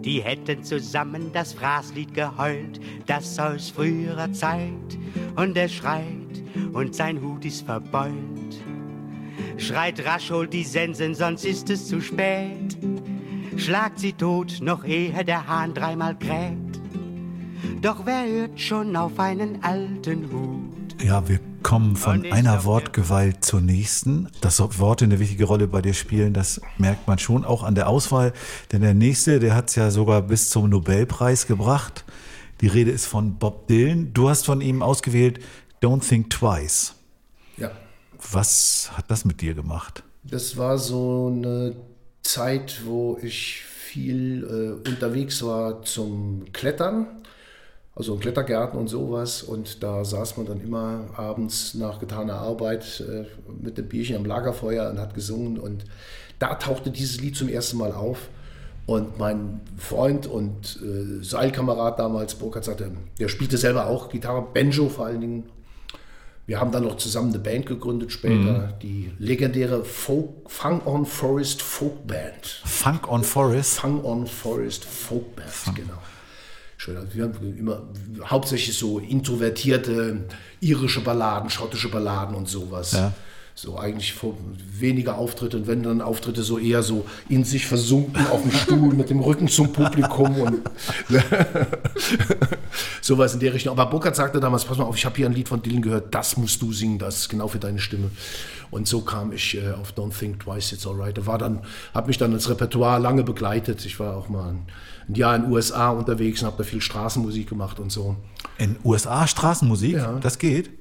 H: Die hätten zusammen das Fraßlied geheult, das aus früherer Zeit, und er schreit, und sein Hut ist verbeult. Schreit rasch, holt die Sensen, sonst ist es zu spät. Schlagt sie tot, noch ehe der Hahn dreimal kräht. Doch wer hört schon auf einen alten Hut?
B: Ja, wir kommen von einer Wortgewalt zur nächsten. Dass Worte eine wichtige Rolle bei dir spielen, das merkt man schon auch an der Auswahl. Denn der nächste, der hat es ja sogar bis zum Nobelpreis gebracht. Die Rede ist von Bob Dylan. Du hast von ihm ausgewählt Don't Think Twice.
C: Ja.
B: Was hat das mit dir gemacht?
C: Das war so eine Zeit, wo ich viel äh, unterwegs war zum Klettern also in Klettergärten und sowas. Und da saß man dann immer abends nach getaner Arbeit äh, mit dem Bierchen am Lagerfeuer und hat gesungen. Und da tauchte dieses Lied zum ersten Mal auf. Und mein Freund und äh, Seilkamerad damals, Burkhard, sagte, der spielte selber auch Gitarre, Banjo vor allen Dingen. Wir haben dann noch zusammen eine Band gegründet später, mhm. die legendäre Folk, Funk on Forest Folk Band.
B: Funk on Forest?
C: Funk on Forest Folk Band, Funk. genau schön. Also wir haben immer hauptsächlich so introvertierte irische Balladen, schottische Balladen und sowas. Ja. So eigentlich weniger Auftritte und wenn dann Auftritte so eher so in sich versunken auf dem Stuhl mit dem Rücken zum Publikum und sowas in der Richtung. Aber Burkhardt sagte damals, pass mal auf, ich habe hier ein Lied von Dylan gehört, das musst du singen, das ist genau für deine Stimme. Und so kam ich äh, auf Don't Think Twice, It's Alright. War dann, habe mich dann ins Repertoire lange begleitet. Ich war auch mal ein, ein Jahr in den USA unterwegs und habe da viel Straßenmusik gemacht und so.
B: In USA Straßenmusik? Ja. Das geht?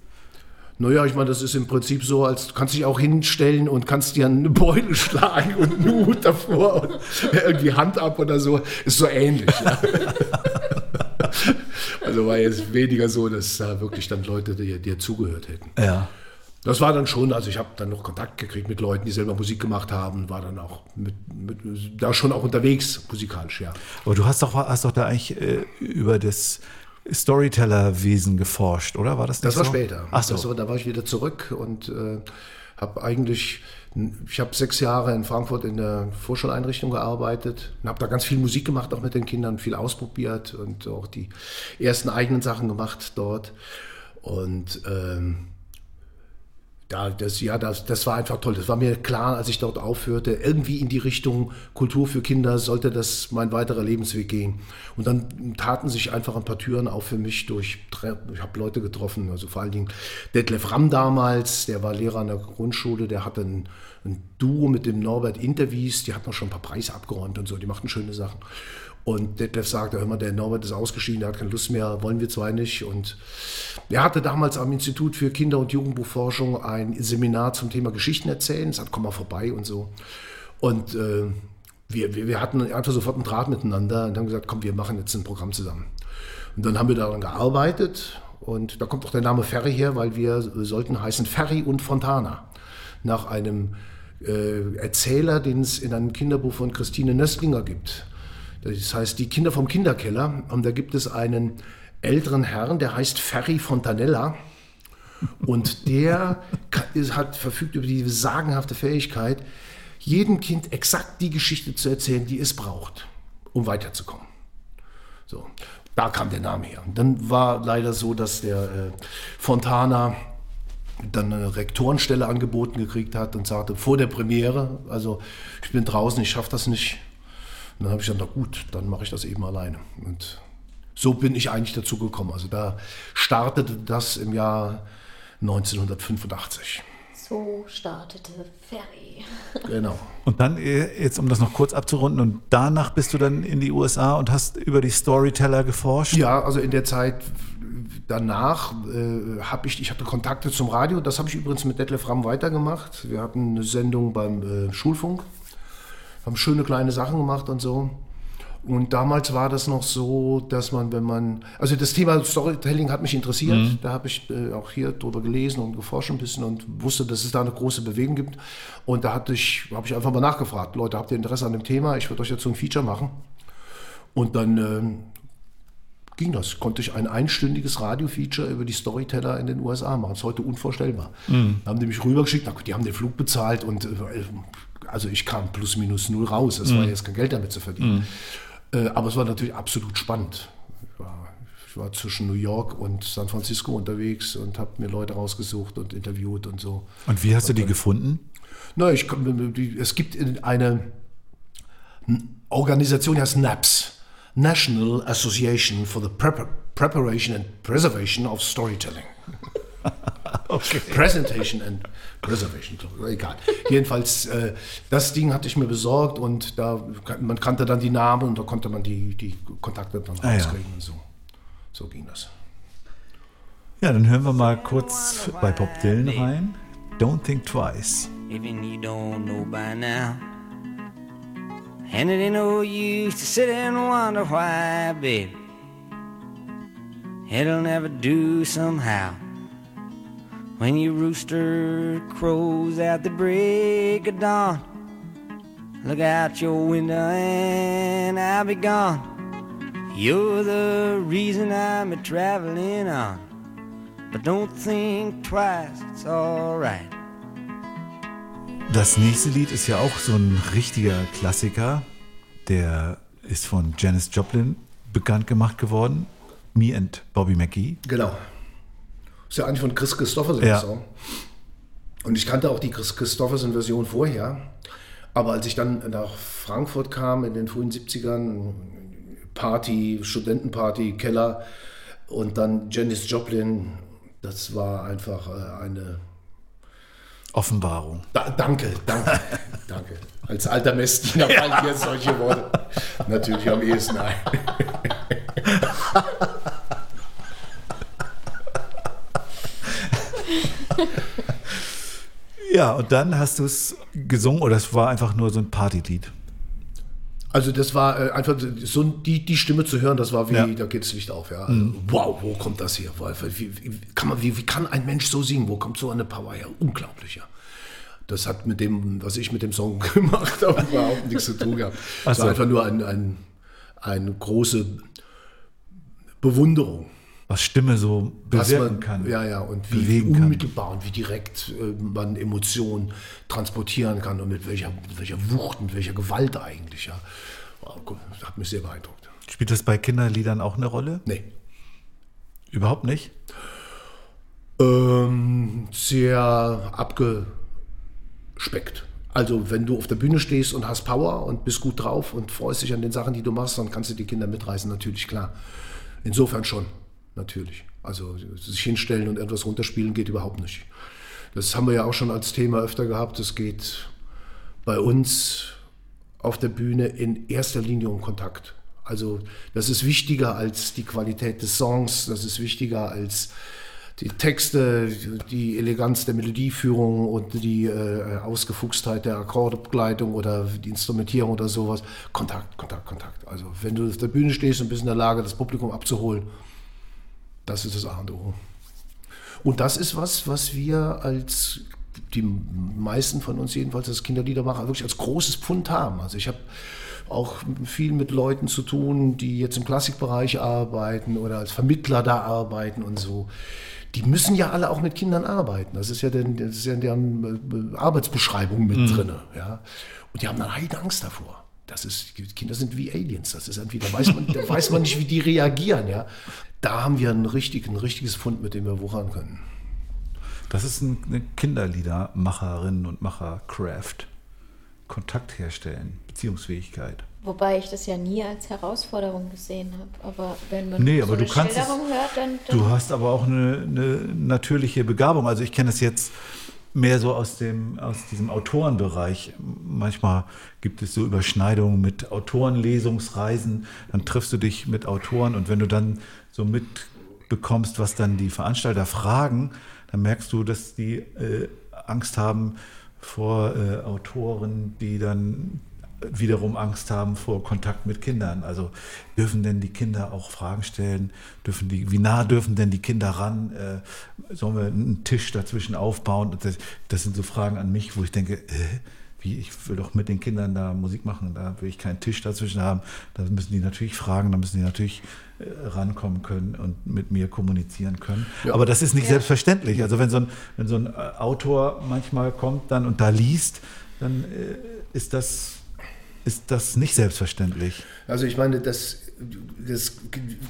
C: Naja, ich meine, das ist im Prinzip so, als du kannst dich auch hinstellen und kannst dir eine Beule schlagen und einen Hut davor und irgendwie Hand ab oder so. Ist so ähnlich. Ja. also war jetzt weniger so, dass da wirklich dann Leute dir, dir zugehört hätten.
B: Ja.
C: Das war dann schon, also ich habe dann noch Kontakt gekriegt mit Leuten, die selber Musik gemacht haben, war dann auch mit, mit, da schon auch unterwegs musikalisch, ja.
B: Aber du hast doch, hast doch da eigentlich äh, über das Storytellerwesen geforscht, oder? War das
C: nicht Das war
B: so?
C: später.
B: Ach so.
C: War, da war ich wieder zurück und äh, habe eigentlich, ich habe sechs Jahre in Frankfurt in der Vorschuleinrichtung gearbeitet und habe da ganz viel Musik gemacht, auch mit den Kindern, viel ausprobiert und auch die ersten eigenen Sachen gemacht dort. Und ähm, ja, das, ja das, das war einfach toll. Das war mir klar, als ich dort aufhörte. Irgendwie in die Richtung Kultur für Kinder sollte das mein weiterer Lebensweg gehen. Und dann taten sich einfach ein paar Türen auf für mich durch. Ich habe Leute getroffen, also vor allen Dingen Detlef Ramm damals, der war Lehrer an der Grundschule, der hatte ein, ein Duo mit dem Norbert Interviews, die hatten auch schon ein paar Preise abgeräumt und so, die machten schöne Sachen. Und Detlef sagte, hör mal, der Norbert ist ausgeschieden, der hat keine Lust mehr, wollen wir zwei nicht. Und er hatte damals am Institut für Kinder- und Jugendbuchforschung ein Seminar zum Thema Geschichten erzählen. Es hat, komm mal vorbei und so. Und äh, wir, wir, wir, hatten einfach sofort einen Draht miteinander und haben gesagt, komm, wir machen jetzt ein Programm zusammen. Und dann haben wir daran gearbeitet Und da kommt auch der Name Ferry her, weil wir sollten heißen Ferry und Fontana. Nach einem äh, Erzähler, den es in einem Kinderbuch von Christine Nöstlinger gibt. Das heißt, die Kinder vom Kinderkeller. Und da gibt es einen älteren Herrn, der heißt Ferry Fontanella. Und der hat verfügt über diese sagenhafte Fähigkeit, jedem Kind exakt die Geschichte zu erzählen, die es braucht, um weiterzukommen. So, da kam der Name her. Dann war leider so, dass der äh, Fontana dann eine Rektorenstelle angeboten gekriegt hat und sagte, vor der Premiere, also ich bin draußen, ich schaffe das nicht. Und dann habe ich gesagt, na gut, dann mache ich das eben alleine. Und so bin ich eigentlich dazu gekommen. Also da startete das im Jahr 1985.
A: So startete Ferry.
C: Genau.
B: Und dann, äh, jetzt um das noch kurz abzurunden, und danach bist du dann in die USA und hast über die Storyteller geforscht?
C: Ja, also in der Zeit danach äh, habe ich, ich hatte Kontakte zum Radio, das habe ich übrigens mit Detlef Ramm weitergemacht. Wir hatten eine Sendung beim äh, Schulfunk, haben schöne kleine Sachen gemacht und so. Und damals war das noch so, dass man, wenn man, also das Thema Storytelling hat mich interessiert. Mhm. Da habe ich äh, auch hier drüber gelesen und geforscht ein bisschen und wusste, dass es da eine große Bewegung gibt. Und da hatte ich, habe ich einfach mal nachgefragt, Leute, habt ihr Interesse an dem Thema? Ich würde euch jetzt so ein Feature machen. Und dann ähm, ging das. Konnte ich ein einstündiges Radio-Feature über die Storyteller in den USA machen. Das ist heute unvorstellbar. Mhm. Da haben die mich rübergeschickt, die haben den Flug bezahlt und äh, also ich kam plus minus null raus. Es mhm. war jetzt kein Geld damit zu verdienen. Mhm. Äh, aber es war natürlich absolut spannend. Ich war, ich war, zwischen New York und San Francisco unterwegs und habe mir Leute rausgesucht und interviewt und so.
B: Und wie hast du die gefunden?
C: Na, ich, es gibt eine Organisation, die heißt NAPS. National Association for the Preparation and Preservation of Storytelling. Okay. Presentation and Preservation, egal. Jedenfalls, äh, das Ding hatte ich mir besorgt und da man kannte dann die Namen und da konnte man die, die Kontakte dann ah, rauskriegen ja. und so. So ging das.
B: Ja, dann hören wir mal kurz bei Bob Dylan rein. Don't think twice. Even you don't know by now. And it ain't no use to sit and wonder why, baby. It'll never do somehow. When your rooster crows at the break of dawn, look out your window and I'll be gone. You're the reason I'm a traveling on. But don't think twice, it's alright. Das nächste Lied ist ja auch so ein richtiger Klassiker. Der ist von Janis Joplin bekannt gemacht geworden. Me and Bobby McGee.
C: Genau. Ist ja eigentlich von Chris Christofferson ja. Song. Und ich kannte auch die Chris Christofferson-Version vorher. Aber als ich dann nach Frankfurt kam in den frühen 70ern, Party, Studentenparty, Keller und dann Janis Joplin, das war einfach äh, eine
B: Offenbarung.
C: Da, danke, danke, danke. Als alter Messdiener fallen mir solche Worte natürlich am ehesten ein.
B: ja, und dann hast du es gesungen oder es war einfach nur so ein Partylied?
C: Also das war äh, einfach so die, die Stimme zu hören, das war wie, ja. da geht das Licht auf. Ja. Also, mhm. Wow, wo kommt das her? Wie, wie, kann man, wie, wie kann ein Mensch so singen? Wo kommt so eine Power her? Unglaublich, ja. Das hat mit dem, was ich mit dem Song gemacht habe, überhaupt nichts zu tun gehabt. Es war einfach nur ein, ein, eine große Bewunderung
B: was Stimme so bewirken
C: man,
B: kann.
C: Ja, ja, und wie unmittelbar kann. und wie direkt äh, man Emotionen transportieren kann und mit welcher, mit welcher Wucht und welcher Gewalt eigentlich. Ja. Das hat mich sehr beeindruckt.
B: Spielt das bei Kinderliedern auch eine Rolle?
C: Nee.
B: Überhaupt nicht?
C: Ähm, sehr abgespeckt. Also wenn du auf der Bühne stehst und hast Power und bist gut drauf und freust dich an den Sachen, die du machst, dann kannst du die Kinder mitreißen, natürlich klar. Insofern schon natürlich. Also sich hinstellen und etwas runterspielen geht überhaupt nicht. Das haben wir ja auch schon als Thema öfter gehabt. Es geht bei uns auf der Bühne in erster Linie um Kontakt. Also das ist wichtiger als die Qualität des Songs, das ist wichtiger als die Texte, die Eleganz der Melodieführung und die äh, Ausgefuchstheit der Akkordebegleitung oder die Instrumentierung oder sowas. Kontakt, Kontakt, Kontakt. Also wenn du auf der Bühne stehst und bist in der Lage, das Publikum abzuholen, Das ist das A und O. Und das ist was, was wir als die meisten von uns jedenfalls als Kinderliedermacher wirklich als großes Pfund haben. Also ich habe auch viel mit Leuten zu tun, die jetzt im Klassikbereich arbeiten oder als Vermittler da arbeiten und so. Die müssen ja alle auch mit Kindern arbeiten. Das ist ja, den, das ist ja in deren äh, Arbeitsbeschreibung mit mhm. drin. Ja? Und die haben dann eine Angst davor. Das ist, Kinder sind wie Aliens. Das ist irgendwie, da weiß man, da weiß man nicht, wie die reagieren. Ja? Da haben wir ein, richtig, ein richtiges Fund, mit dem wir wuchern können.
B: Das ist eine Kinderliedermacherinnen und Macher-Craft. Kontakt herstellen, Beziehungsfähigkeit.
A: Wobei ich das ja nie als Herausforderung gesehen habe. Aber wenn man
B: nee,
A: so
B: aber
A: eine
B: du kannst
A: Schilderung
B: es,
A: hört, dann, dann
B: Du hast aber auch eine, eine natürliche Begabung. Also ich kenne es jetzt mehr so aus, dem, aus diesem Autorenbereich. Manchmal gibt es so Überschneidungen mit Autorenlesungsreisen. Dann triffst du dich mit Autoren und wenn du dann so mitbekommst, was dann die Veranstalter fragen, dann merkst du, dass die äh, Angst haben vor äh, Autoren, die dann wiederum Angst haben vor Kontakt mit Kindern. Also dürfen denn die Kinder auch Fragen stellen? Dürfen die, wie nah dürfen denn die Kinder ran? Äh, sollen wir einen Tisch dazwischen aufbauen? Das, das, sind so Fragen an mich, wo ich denke, äh, wie, ich will doch mit den Kindern da Musik machen, da will ich keinen Tisch dazwischen haben. Da müssen die natürlich fragen, da müssen die natürlich äh, rankommen können und mit mir kommunizieren können. Ja. Aber das ist nicht ja. selbstverständlich. Also wenn so, ein, wenn so ein äh, Autor manchmal kommt dann und da liest, dann äh, ist das ist das nicht selbstverständlich.
C: Also ich meine, das, das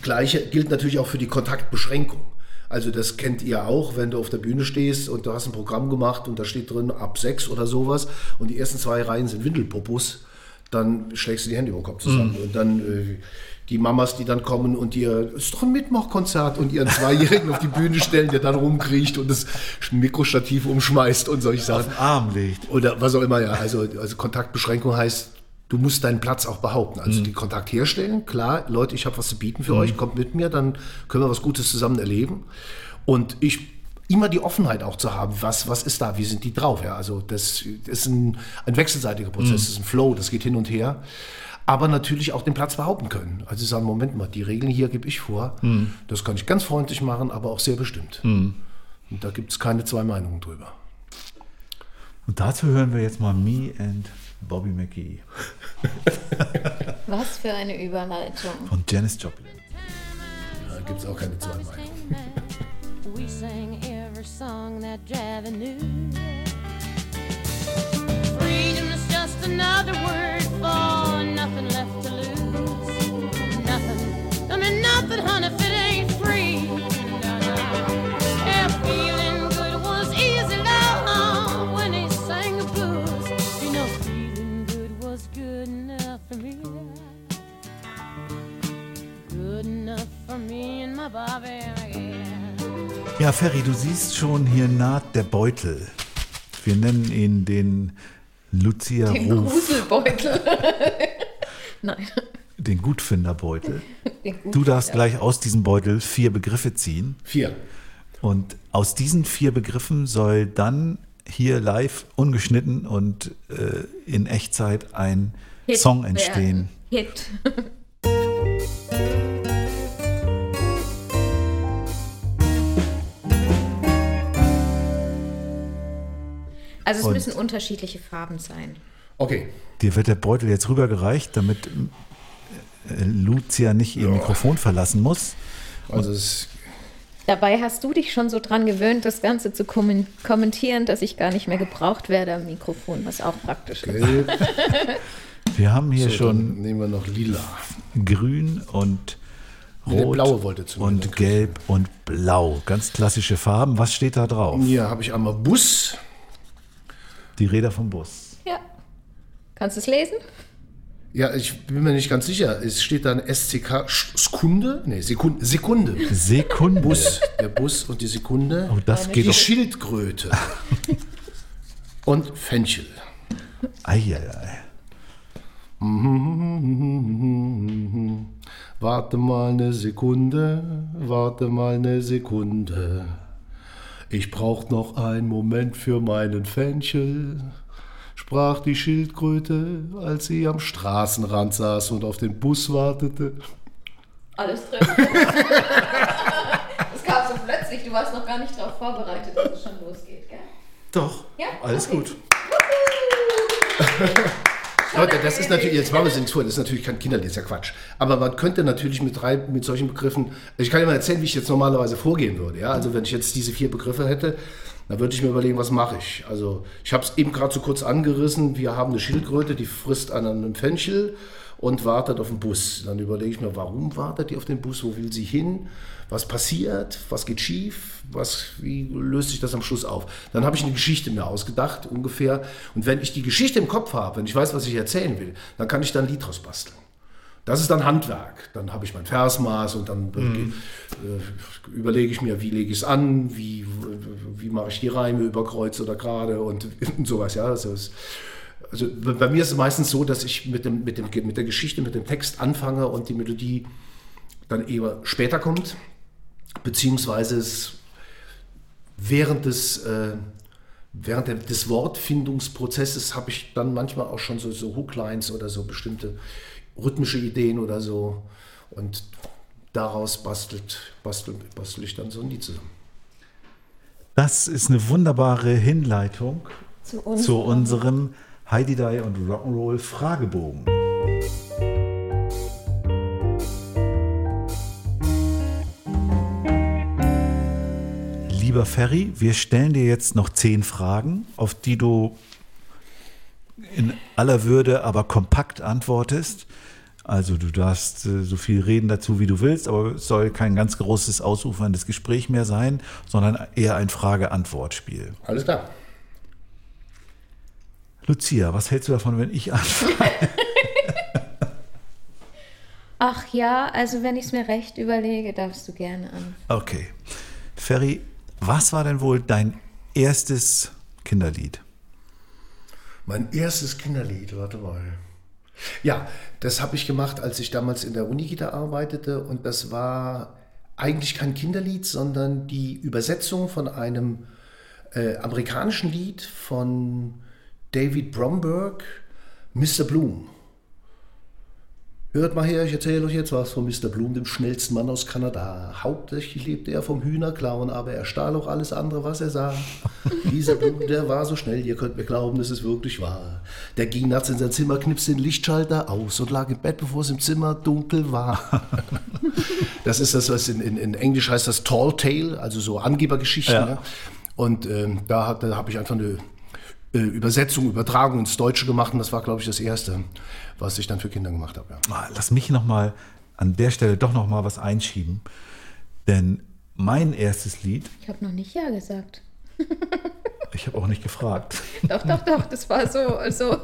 C: Gleiche gilt natürlich auch für die Kontaktbeschränkung. Also das kennt ihr auch, wenn du auf der Bühne stehst und du hast ein Programm gemacht und da steht drin ab sechs oder sowas und die ersten zwei Reihen sind Windelpopus, dann schlägst du die Hände über den Kopf zusammen. Mhm. Und dann äh, die Mamas, die dann kommen und ihr, ist doch ein Mitmachkonzert und ihren Zweijährigen auf die Bühne stellen, der dann rumkriecht und das Mikrostativ umschmeißt und solche Sachen.
B: Auf den Arm legt.
C: Oder was auch immer, ja. Also, also Kontaktbeschränkung heißt, du musst deinen Platz auch behaupten. Also mhm. die Kontakt herstellen, klar, Leute, ich habe was zu bieten für mhm. euch, kommt mit mir, dann können wir was Gutes zusammen erleben. Und ich immer die Offenheit auch zu haben, was, was ist da, wie sind die drauf. Ja, also das ist ein, ein wechselseitiger Prozess, mhm. das ist ein Flow, das geht hin und her. Aber natürlich auch den Platz behaupten können. Also sagen, Moment mal, die Regeln hier gebe ich vor. Mhm. Das kann ich ganz freundlich machen, aber auch sehr bestimmt. Mhm. Und da gibt es keine zwei Meinungen drüber.
B: Und dazu hören wir jetzt mal Me and Bobby McGee.
A: Was für eine Überleitung.
B: Von Janis Joplin.
C: Da gibt es auch keine zwei Meinungen.
I: We sang every song that Javi knew. Freedom is just another word for nothing left to lose. Nothing, I mean nothing, honey,
B: Ja, Ferry, du siehst schon, hier naht der Beutel. Wir nennen ihn den Lucia
A: Den
B: Ruf.
A: Gruselbeutel. Nein.
B: Den Gutfinderbeutel.
A: Den
B: Du darfst
A: Gutfinder.
B: gleich aus diesem Beutel vier Begriffe ziehen.
C: Vier.
B: Und aus diesen vier Begriffen soll dann hier live ungeschnitten und äh, in Echtzeit ein
A: Hit
B: Song entstehen.
A: werden. Hit. Also es
B: Und-
A: müssen unterschiedliche Farben sein.
C: Okay.
B: Dir wird der Beutel jetzt rübergereicht, damit äh, Lucia nicht ihr Mikrofon verlassen muss.
C: Also es
A: Dabei hast du dich schon so dran gewöhnt, das Ganze zu kommen- kommentieren, dass ich gar nicht mehr gebraucht werde am Mikrofon, was auch praktisch ist.
C: gelb.
B: Wir haben hier
C: So,
B: schon
C: dann nehmen wir noch lila.
B: grün und rot
C: blaue wollte zu mir,
B: und gelb und blau. Ganz klassische Farben. Was steht da drauf?
C: Hier habe ich einmal Bus.
B: Die Räder vom Bus.
A: Ja. Kannst du es lesen?
C: Ja, ich bin mir nicht ganz sicher. Es steht dann SCK Sekunde? Nee, Sekunde. Sekunde.
B: Sekunde.
C: Bus. Der Bus und die Sekunde.
B: Oh, das geht
C: die
B: doch.
C: Schildkröte. und Fenchel.
B: Eieiei.
C: Warte mal eine Sekunde, warte mal eine Sekunde. Ich brauch noch einen Moment für meinen Fenchel, sprach die Schildkröte, als sie am Straßenrand saß und auf den Bus wartete.
A: Alles drin. nicht, du warst noch gar nicht darauf vorbereitet, dass es schon losgeht, gell?
B: Doch,
A: Ja?
B: alles
A: Okay.
B: gut.
C: Leute, das ist natürlich, jetzt machen wir es nichts vor, das ist natürlich kein Kinderlied, Quatsch. Aber man könnte natürlich mit drei, mit solchen Begriffen, ich kann dir mal erzählen, wie ich jetzt normalerweise vorgehen würde. Ja? Also wenn ich jetzt diese vier Begriffe hätte, dann würde ich mir überlegen, was mache ich. Also ich habe es eben gerade so kurz angerissen, wir haben eine Schildkröte, die frisst an einem Fenchel und wartet auf den Bus. Dann überlege ich mir, warum wartet die auf den Bus, wo will sie hin, was passiert, was geht schief, was, wie löst sich das am Schluss auf. Dann habe ich eine Geschichte mir ausgedacht, ungefähr. Und wenn ich die Geschichte im Kopf habe, wenn ich weiß, was ich erzählen will, dann kann ich da ein Lied draus basteln. Das ist dann Handwerk. Dann habe ich mein Versmaß und dann äh, überlege ich mir, wie lege ich es an, wie, wie mache ich die Reime über Kreuz oder gerade und, und sowas. Ja, also, es, also bei mir ist es meistens so, dass ich mit, dem, mit, dem, mit der Geschichte, mit dem Text anfange und die Melodie dann eher später kommt, beziehungsweise es während des, äh, während des Wortfindungsprozesses habe ich dann manchmal auch schon so, so Hooklines oder so bestimmte rhythmische Ideen oder so und daraus bastelt, bastelt, bastel ich dann so ein Lied zusammen.
B: Das ist eine wunderbare Hinleitung
A: Zu uns.
B: zu unserem Heidi Die und Rock'n'Roll Fragebogen. Lieber Ferry, wir stellen dir jetzt noch zehn Fragen, auf die du in aller Würde, aber kompakt antwortest. Also du darfst äh, so viel reden dazu, wie du willst, aber es soll kein ganz großes, ausuferndes Gespräch mehr sein, sondern eher ein Frage-Antwort-Spiel.
C: Alles klar.
B: Lucia, was hältst du davon, wenn ich anfange?
A: Ach ja, also wenn ich es mir recht überlege, darfst du gerne an.
B: Okay. Ferry, was war denn wohl dein erstes Kinderlied?
C: Mein erstes Kinderlied, warte mal. Ja, das habe ich gemacht, als ich damals in der Unikita arbeitete und das war eigentlich kein Kinderlied, sondern die Übersetzung von einem äh, amerikanischen Lied von David Bromberg, Mr. Bloom. Hört mal her, ich erzähle euch jetzt was von Mr. Bloom, dem schnellsten Mann aus Kanada. Hauptsächlich lebte er vom Hühnerklauen, aber er stahl auch alles andere, was er sah. Dieser Bloom, der war so schnell, ihr könnt mir glauben, dass es wirklich wahr. Der ging nachts in sein Zimmer, knipste den Lichtschalter aus und lag im Bett, bevor es im Zimmer dunkel war. Das ist das, was in, in, in Englisch heißt das Tall Tale, also so Angebergeschichten.
B: Ja.
C: Ne? Und ähm, da, da habe ich einfach eine äh, Übersetzung, Übertragung ins Deutsche gemacht und das war, glaube ich, das Erste, was ich dann für Kinder gemacht habe. Ja.
B: Ah, Lass mich noch mal an der Stelle doch noch mal was einschieben, denn mein erstes Lied,
A: Ich habe noch nicht Ja gesagt.
B: ich habe auch nicht gefragt.
A: Doch, doch, doch, das war so. Also.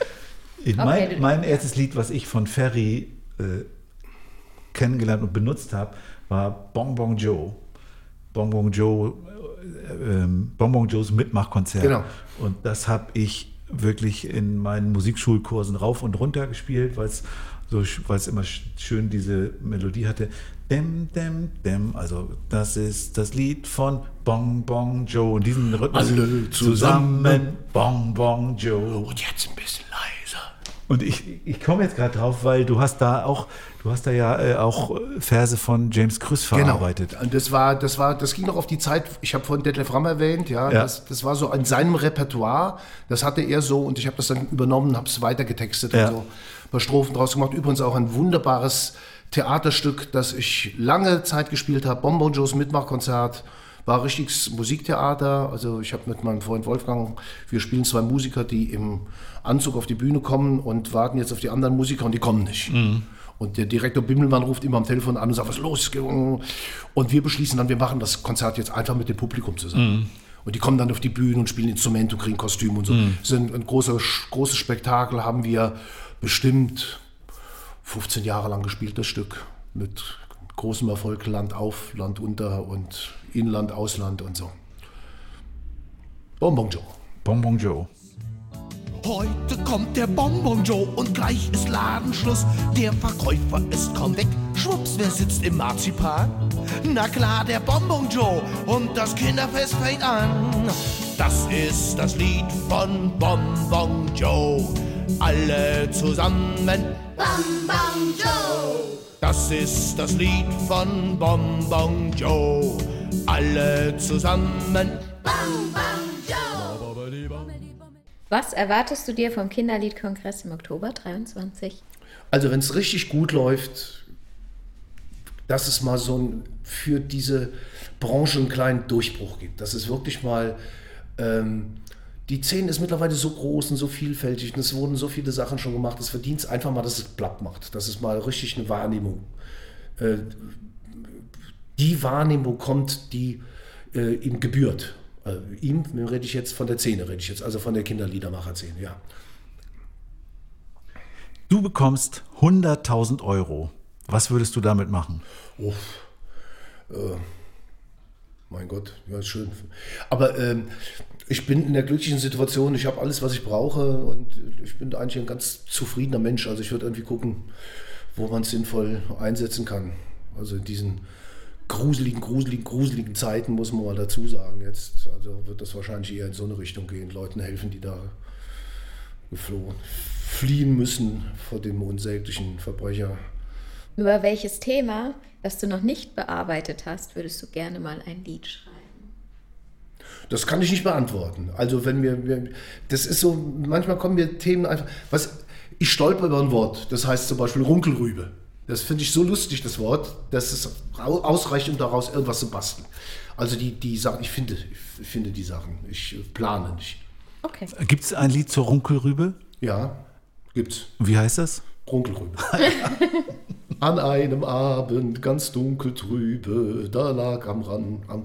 B: mein,
A: du-
B: mein erstes Lied, was ich von Ferry äh, kennengelernt und benutzt habe, war Bonbon Joe. Bonbon Joe, äh, ähm, Bonbon Joes Mitmachkonzert.
C: Genau.
B: Und das habe ich wirklich in meinen Musikschulkursen rauf und runter gespielt, weil es so, weil es immer sch- schön diese Melodie hatte. Dem, dem, dem. Also das ist das Lied von Bonbon Joe. Und diesen Rhythmus
C: Alle zusammen.
B: zusammen. Bonbon Joe.
C: Und jetzt ein bisschen leiser.
B: Und ich, ich komme jetzt gerade drauf, weil du hast da auch, du hast da ja äh, auch Verse von James Krüss verarbeitet.
C: Genau. Und das war, das war, das ging noch auf die Zeit. Ich habe vorhin Detlef Ramm erwähnt, ja,
B: Ja.
C: Das, das war so in seinem Repertoire. Das hatte er so und ich habe das dann übernommen, habe es weitergetextet
B: Ja.
C: und so ein paar Strophen draus gemacht. Übrigens auch ein wunderbares Theaterstück, das ich lange Zeit gespielt habe. Bonbon Joes Mitmachkonzert. War richtiges Musiktheater. Also ich habe mit meinem Freund Wolfgang, wir spielen zwei Musiker, die im Anzug auf die Bühne kommen und warten jetzt auf die anderen Musiker und die kommen nicht. Und der Direktor Bimmelmann ruft immer am Telefon an und sagt, was ist los? Und wir beschließen dann, wir machen das Konzert jetzt einfach mit dem Publikum zusammen. Und die kommen dann auf die Bühne und spielen Instrumente und kriegen Kostüme und so. Das ist ein, ein großer, großes Spektakel, haben wir bestimmt 15 Jahre lang gespielt, das Stück. Mit großem Erfolg Land auf, Land unter und Inland, Ausland und so. Bonbon Joe.
B: Bonbon Joe.
D: Heute kommt der Bonbon Joe und gleich ist Ladenschluss. Der Verkäufer ist kaum weg. Schwupps, wer sitzt im Marzipan? Na klar, der Bonbon Joe und das Kinderfest fängt an. Das ist das Lied von Bonbon Joe. Alle zusammen.
I: Bonbon Joe.
D: Das ist das Lied von Bonbon Joe. alle zusammen.
A: Was erwartest du dir vom Kinderliedkongress im Oktober 23?
C: Also wenn es richtig gut läuft, dass es mal so ein, für diese Branche einen kleinen Durchbruch gibt. Dass es wirklich mal, ähm, die Szene ist mittlerweile so groß und so vielfältig und es wurden so viele Sachen schon gemacht. Es verdient es einfach mal, dass es platt macht, dass es mal richtig eine Wahrnehmung, äh, die Wahrnehmung kommt, die äh, ihm gebührt. Äh, ihm rede ich jetzt von der Szene, rede ich jetzt, also von der Kinderliedermacher-Szene, ja.
B: Du bekommst 100.000 Euro. Was würdest du damit machen?
C: Uff. Äh, mein Gott, ja, schön. Aber ähm, ich bin in der glücklichen Situation, ich habe alles, was ich brauche und ich bin eigentlich ein ganz zufriedener Mensch. Also ich würde irgendwie gucken, wo man es sinnvoll einsetzen kann. Also in diesen gruseligen, gruseligen, gruseligen Zeiten muss man mal dazu sagen. Jetzt also wird das wahrscheinlich eher in so eine Richtung gehen. Leuten helfen, die da geflohen, fliehen müssen vor dem unsäglichen Verbrecher.
A: Über welches Thema, das du noch nicht bearbeitet hast, würdest du gerne mal ein Lied schreiben?
C: Das kann ich nicht beantworten. Also wenn wir, wir das ist so, manchmal kommen mir Themen einfach, was, ich stolper über ein Wort, das heißt zum Beispiel Runkelrübe. Das finde ich so lustig, das Wort, dass es au- ausreicht, um daraus irgendwas zu basteln. Also die, die Sachen, ich finde, ich finde die Sachen, ich plane nicht.
A: Okay.
B: Gibt es ein Lied zur Runkelrübe?
C: Ja, gibt's.
B: Wie heißt das?
C: Runkelrübe. An einem Abend ganz dunkel trübe, da lag am Rand am,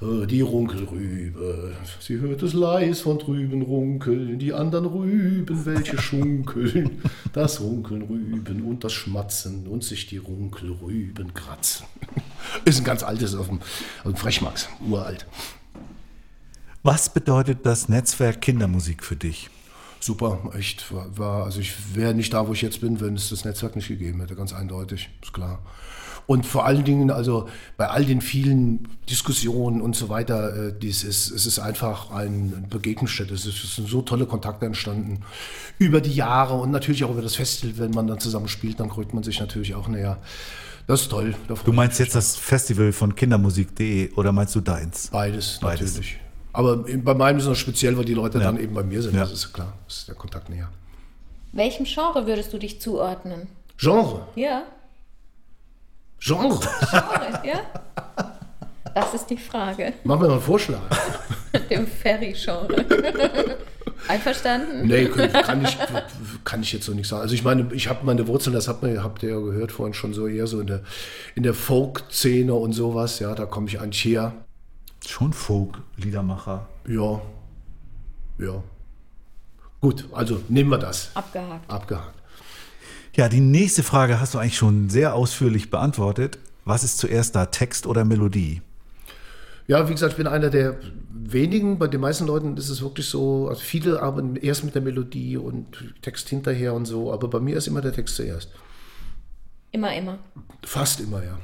C: die Runkelrübe. Sie hört es leis von drüben runkeln, die anderen Rüben, welche schunkeln. Das Runkeln Rüben und das Schmatzen und sich die Runkelrüben kratzen. Ist ein ganz altes auf dem, auf dem Frechmax, uralt.
B: Was bedeutet das Netzwerk Kindermusik für dich?
C: Super, echt. War, war, also ich wäre nicht da, wo ich jetzt bin, wenn es das Netzwerk nicht gegeben hätte, ganz eindeutig, ist klar. Und vor allen Dingen, also bei all den vielen Diskussionen und so weiter, äh, dies ist, es ist einfach ein Begegnungsstätte. Es, ist, es sind so tolle Kontakte entstanden über die Jahre und natürlich auch über das Festival, wenn man dann zusammen spielt, dann kreuzt man sich natürlich auch näher. Das ist toll.
B: Du meinst jetzt das Festival von kindermusik.de oder meinst du deins?
C: Beides,
B: Beides.
C: natürlich. Aber bei meinem ist es noch speziell, weil die Leute
B: Ja.
C: dann eben bei mir sind.
B: Ja.
C: Das ist klar, das ist der Kontakt näher.
A: Welchem Genre würdest du dich zuordnen?
C: Genre,
A: Ja,
C: Genre.
A: Genre, ja. Das ist die Frage.
C: Mach mir mal einen Vorschlag.
A: Dem Ferry-Genre. Einverstanden?
C: Nee, kann, kann, ich, kann ich jetzt so nicht sagen. Also ich meine, ich habe meine Wurzeln, das habt ihr, habt ihr ja gehört vorhin schon so eher so in der, in der Folk-Szene und sowas. Ja, da komme ich eigentlich her.
B: Schon Folk, Liedermacher.
C: Ja, ja. Gut, also nehmen wir das.
A: Abgehakt.
C: Abgehakt.
B: Ja, die nächste Frage hast du eigentlich schon sehr ausführlich beantwortet. Was ist zuerst da, Text oder Melodie?
C: Ja, wie gesagt, ich bin einer der wenigen. Bei den meisten Leuten ist es wirklich so, also viele arbeiten erst mit der Melodie und Text hinterher und so, aber bei mir ist immer der Text zuerst.
A: Immer, immer.
C: Fast immer, ja.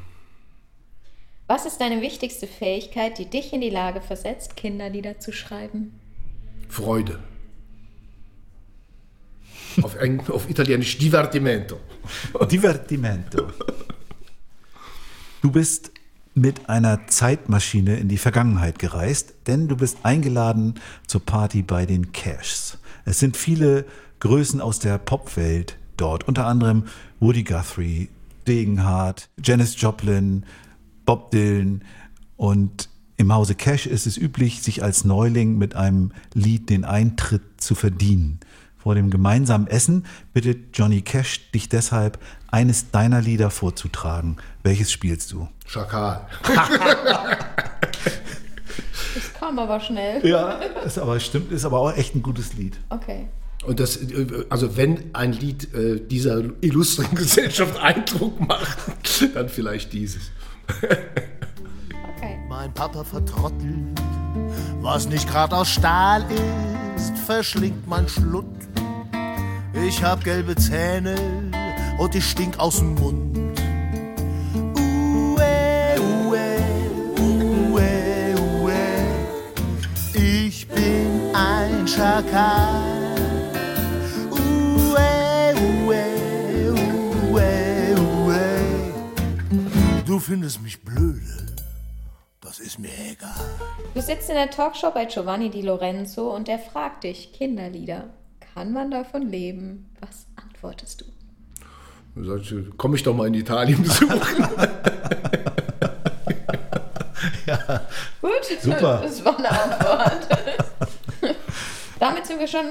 A: Was ist deine wichtigste Fähigkeit, die dich in die Lage versetzt, Kinderlieder zu schreiben?
C: Freude. Auf, auf Italienisch Divertimento.
B: Divertimento. Du bist mit einer Zeitmaschine in die Vergangenheit gereist, denn du bist eingeladen zur Party bei den Cashs. Es sind viele Größen aus der Popwelt dort, unter anderem Woody Guthrie, Degenhardt, Janis Joplin, Bob Dylan und im Hause Cash ist es üblich, sich als Neuling mit einem Lied den Eintritt zu verdienen. Vor dem gemeinsamen Essen bittet Johnny Cash dich deshalb, eines deiner Lieder vorzutragen. Welches spielst du?
C: Schakal.
A: Das kam aber schnell.
B: Ja, ist aber stimmt, ist aber auch echt ein gutes Lied.
A: Okay.
C: Und das, also wenn ein Lied äh, dieser illustren Gesellschaft Eindruck macht, dann vielleicht dieses.
A: Okay.
D: Mein Papa vertrottelt, was nicht grad aus Stahl ist, verschlingt mein Schlutt. Ich hab gelbe Zähne und ich stink aus dem Mund. Ue, ue, ue, ue. Ich bin ein Schakal. Du findest mich blöde, das ist mir egal.
A: Du sitzt in der Talkshow bei Giovanni Di Lorenzo und der fragt dich, Kinderlieder, kann man davon leben? Was antwortest du?
C: Dann sag ich, komm ich doch mal in Italien besuchen.
A: Gut,
B: Super.
A: das war eine Antwort. Damit sind wir schon.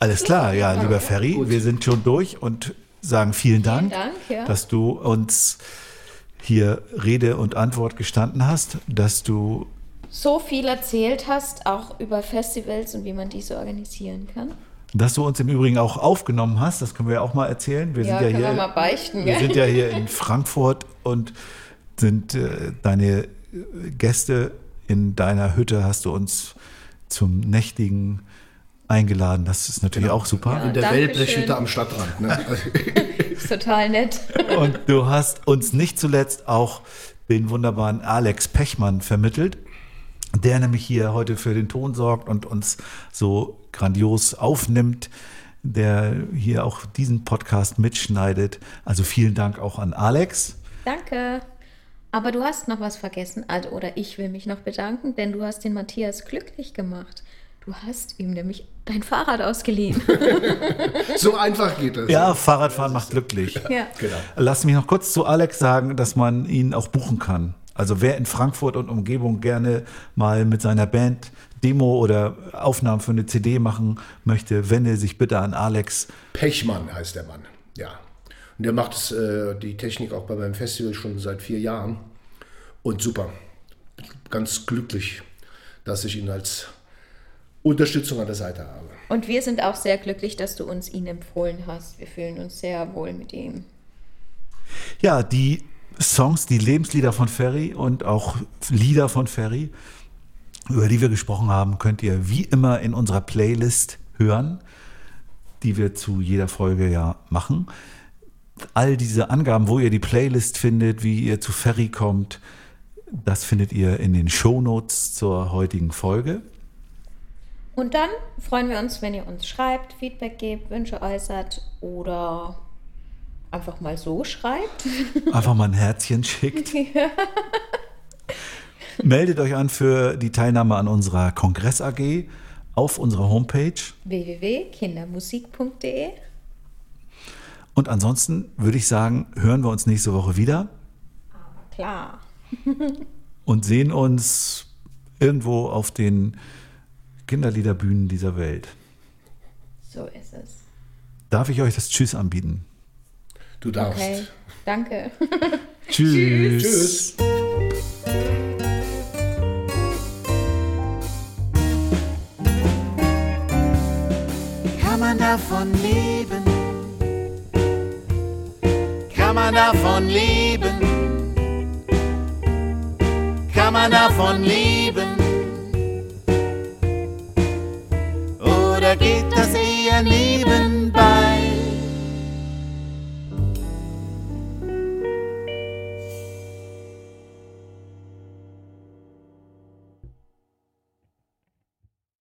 B: Alles klar, ja, lieber Ferry, wir sind schon durch und sagen vielen Dank,
A: Dank, ja.
B: dass du uns hier Rede und Antwort gestanden hast, dass du,
A: so viel erzählt hast, auch über Festivals und wie man diese organisieren kann.
B: dass du uns im Übrigen auch aufgenommen hast. Das können wir ja auch mal erzählen. Wir
A: Ja,
B: sind ja hier,
A: wir mal beichten,
B: wir sind ja hier in Frankfurt und sind äh, deine Gäste in deiner Hütte. Hast du uns zum nächtigen eingeladen. Das ist natürlich auch super.
C: In der
A: Dankeschön.
C: Wellblechhütte am Stadtrand. Ne?
A: Ist total nett.
B: Und du hast uns nicht zuletzt auch den wunderbaren Alex Pechmann vermittelt, der nämlich hier heute für den Ton sorgt und uns so grandios aufnimmt, der hier auch diesen Podcast mitschneidet. Also vielen Dank auch an Alex.
A: Danke. Aber du hast noch was vergessen, also, oder ich will mich noch bedanken, denn du hast den Matthias glücklich gemacht. Du hast ihm nämlich dein Fahrrad ausgeliehen.
C: so einfach geht das.
B: Ja, Fahrradfahren macht glücklich.
A: ja.
C: Genau.
B: Lass mich noch kurz zu Alex sagen, dass man ihn auch buchen kann. Also wer in Frankfurt und Umgebung gerne mal mit seiner Band Demo oder Aufnahmen für eine CD machen möchte, wende sich bitte an Alex.
C: Pechmann heißt der Mann, ja. Und der macht es, äh, die Technik auch bei meinem Festival schon seit vier Jahren. Und super. Ganz glücklich, dass ich ihn als Unterstützung an der Seite habe.
A: Und wir sind auch sehr glücklich, dass du uns ihn empfohlen hast. Wir fühlen uns sehr wohl mit ihm.
B: Ja, die Songs, die Lebenslieder von Ferry und auch Lieder von Ferry, über die wir gesprochen haben, könnt ihr wie immer in unserer Playlist hören, die wir zu jeder Folge ja machen. All diese Angaben, wo ihr die Playlist findet, wie ihr zu Ferry kommt, das findet ihr in den Shownotes zur heutigen Folge.
A: Und dann freuen wir uns, wenn ihr uns schreibt, Feedback gebt, Wünsche äußert oder einfach mal so schreibt.
B: Einfach mal ein Herzchen schickt. Meldet euch an für die Teilnahme an unserer Kongress AG auf unserer Homepage.
A: www.kindermusik.de
B: Und ansonsten würde ich sagen, hören wir uns nächste Woche wieder
A: Klar.
B: und sehen uns irgendwo auf den Kinderliederbühnen dieser Welt.
A: So ist es.
B: Darf ich euch das Tschüss anbieten?
C: Du darfst.
A: Okay, danke.
B: Tschüss.
C: Tschüss.
E: Kann man davon leben? Kann man davon leben? Kann man davon leben? ihr neben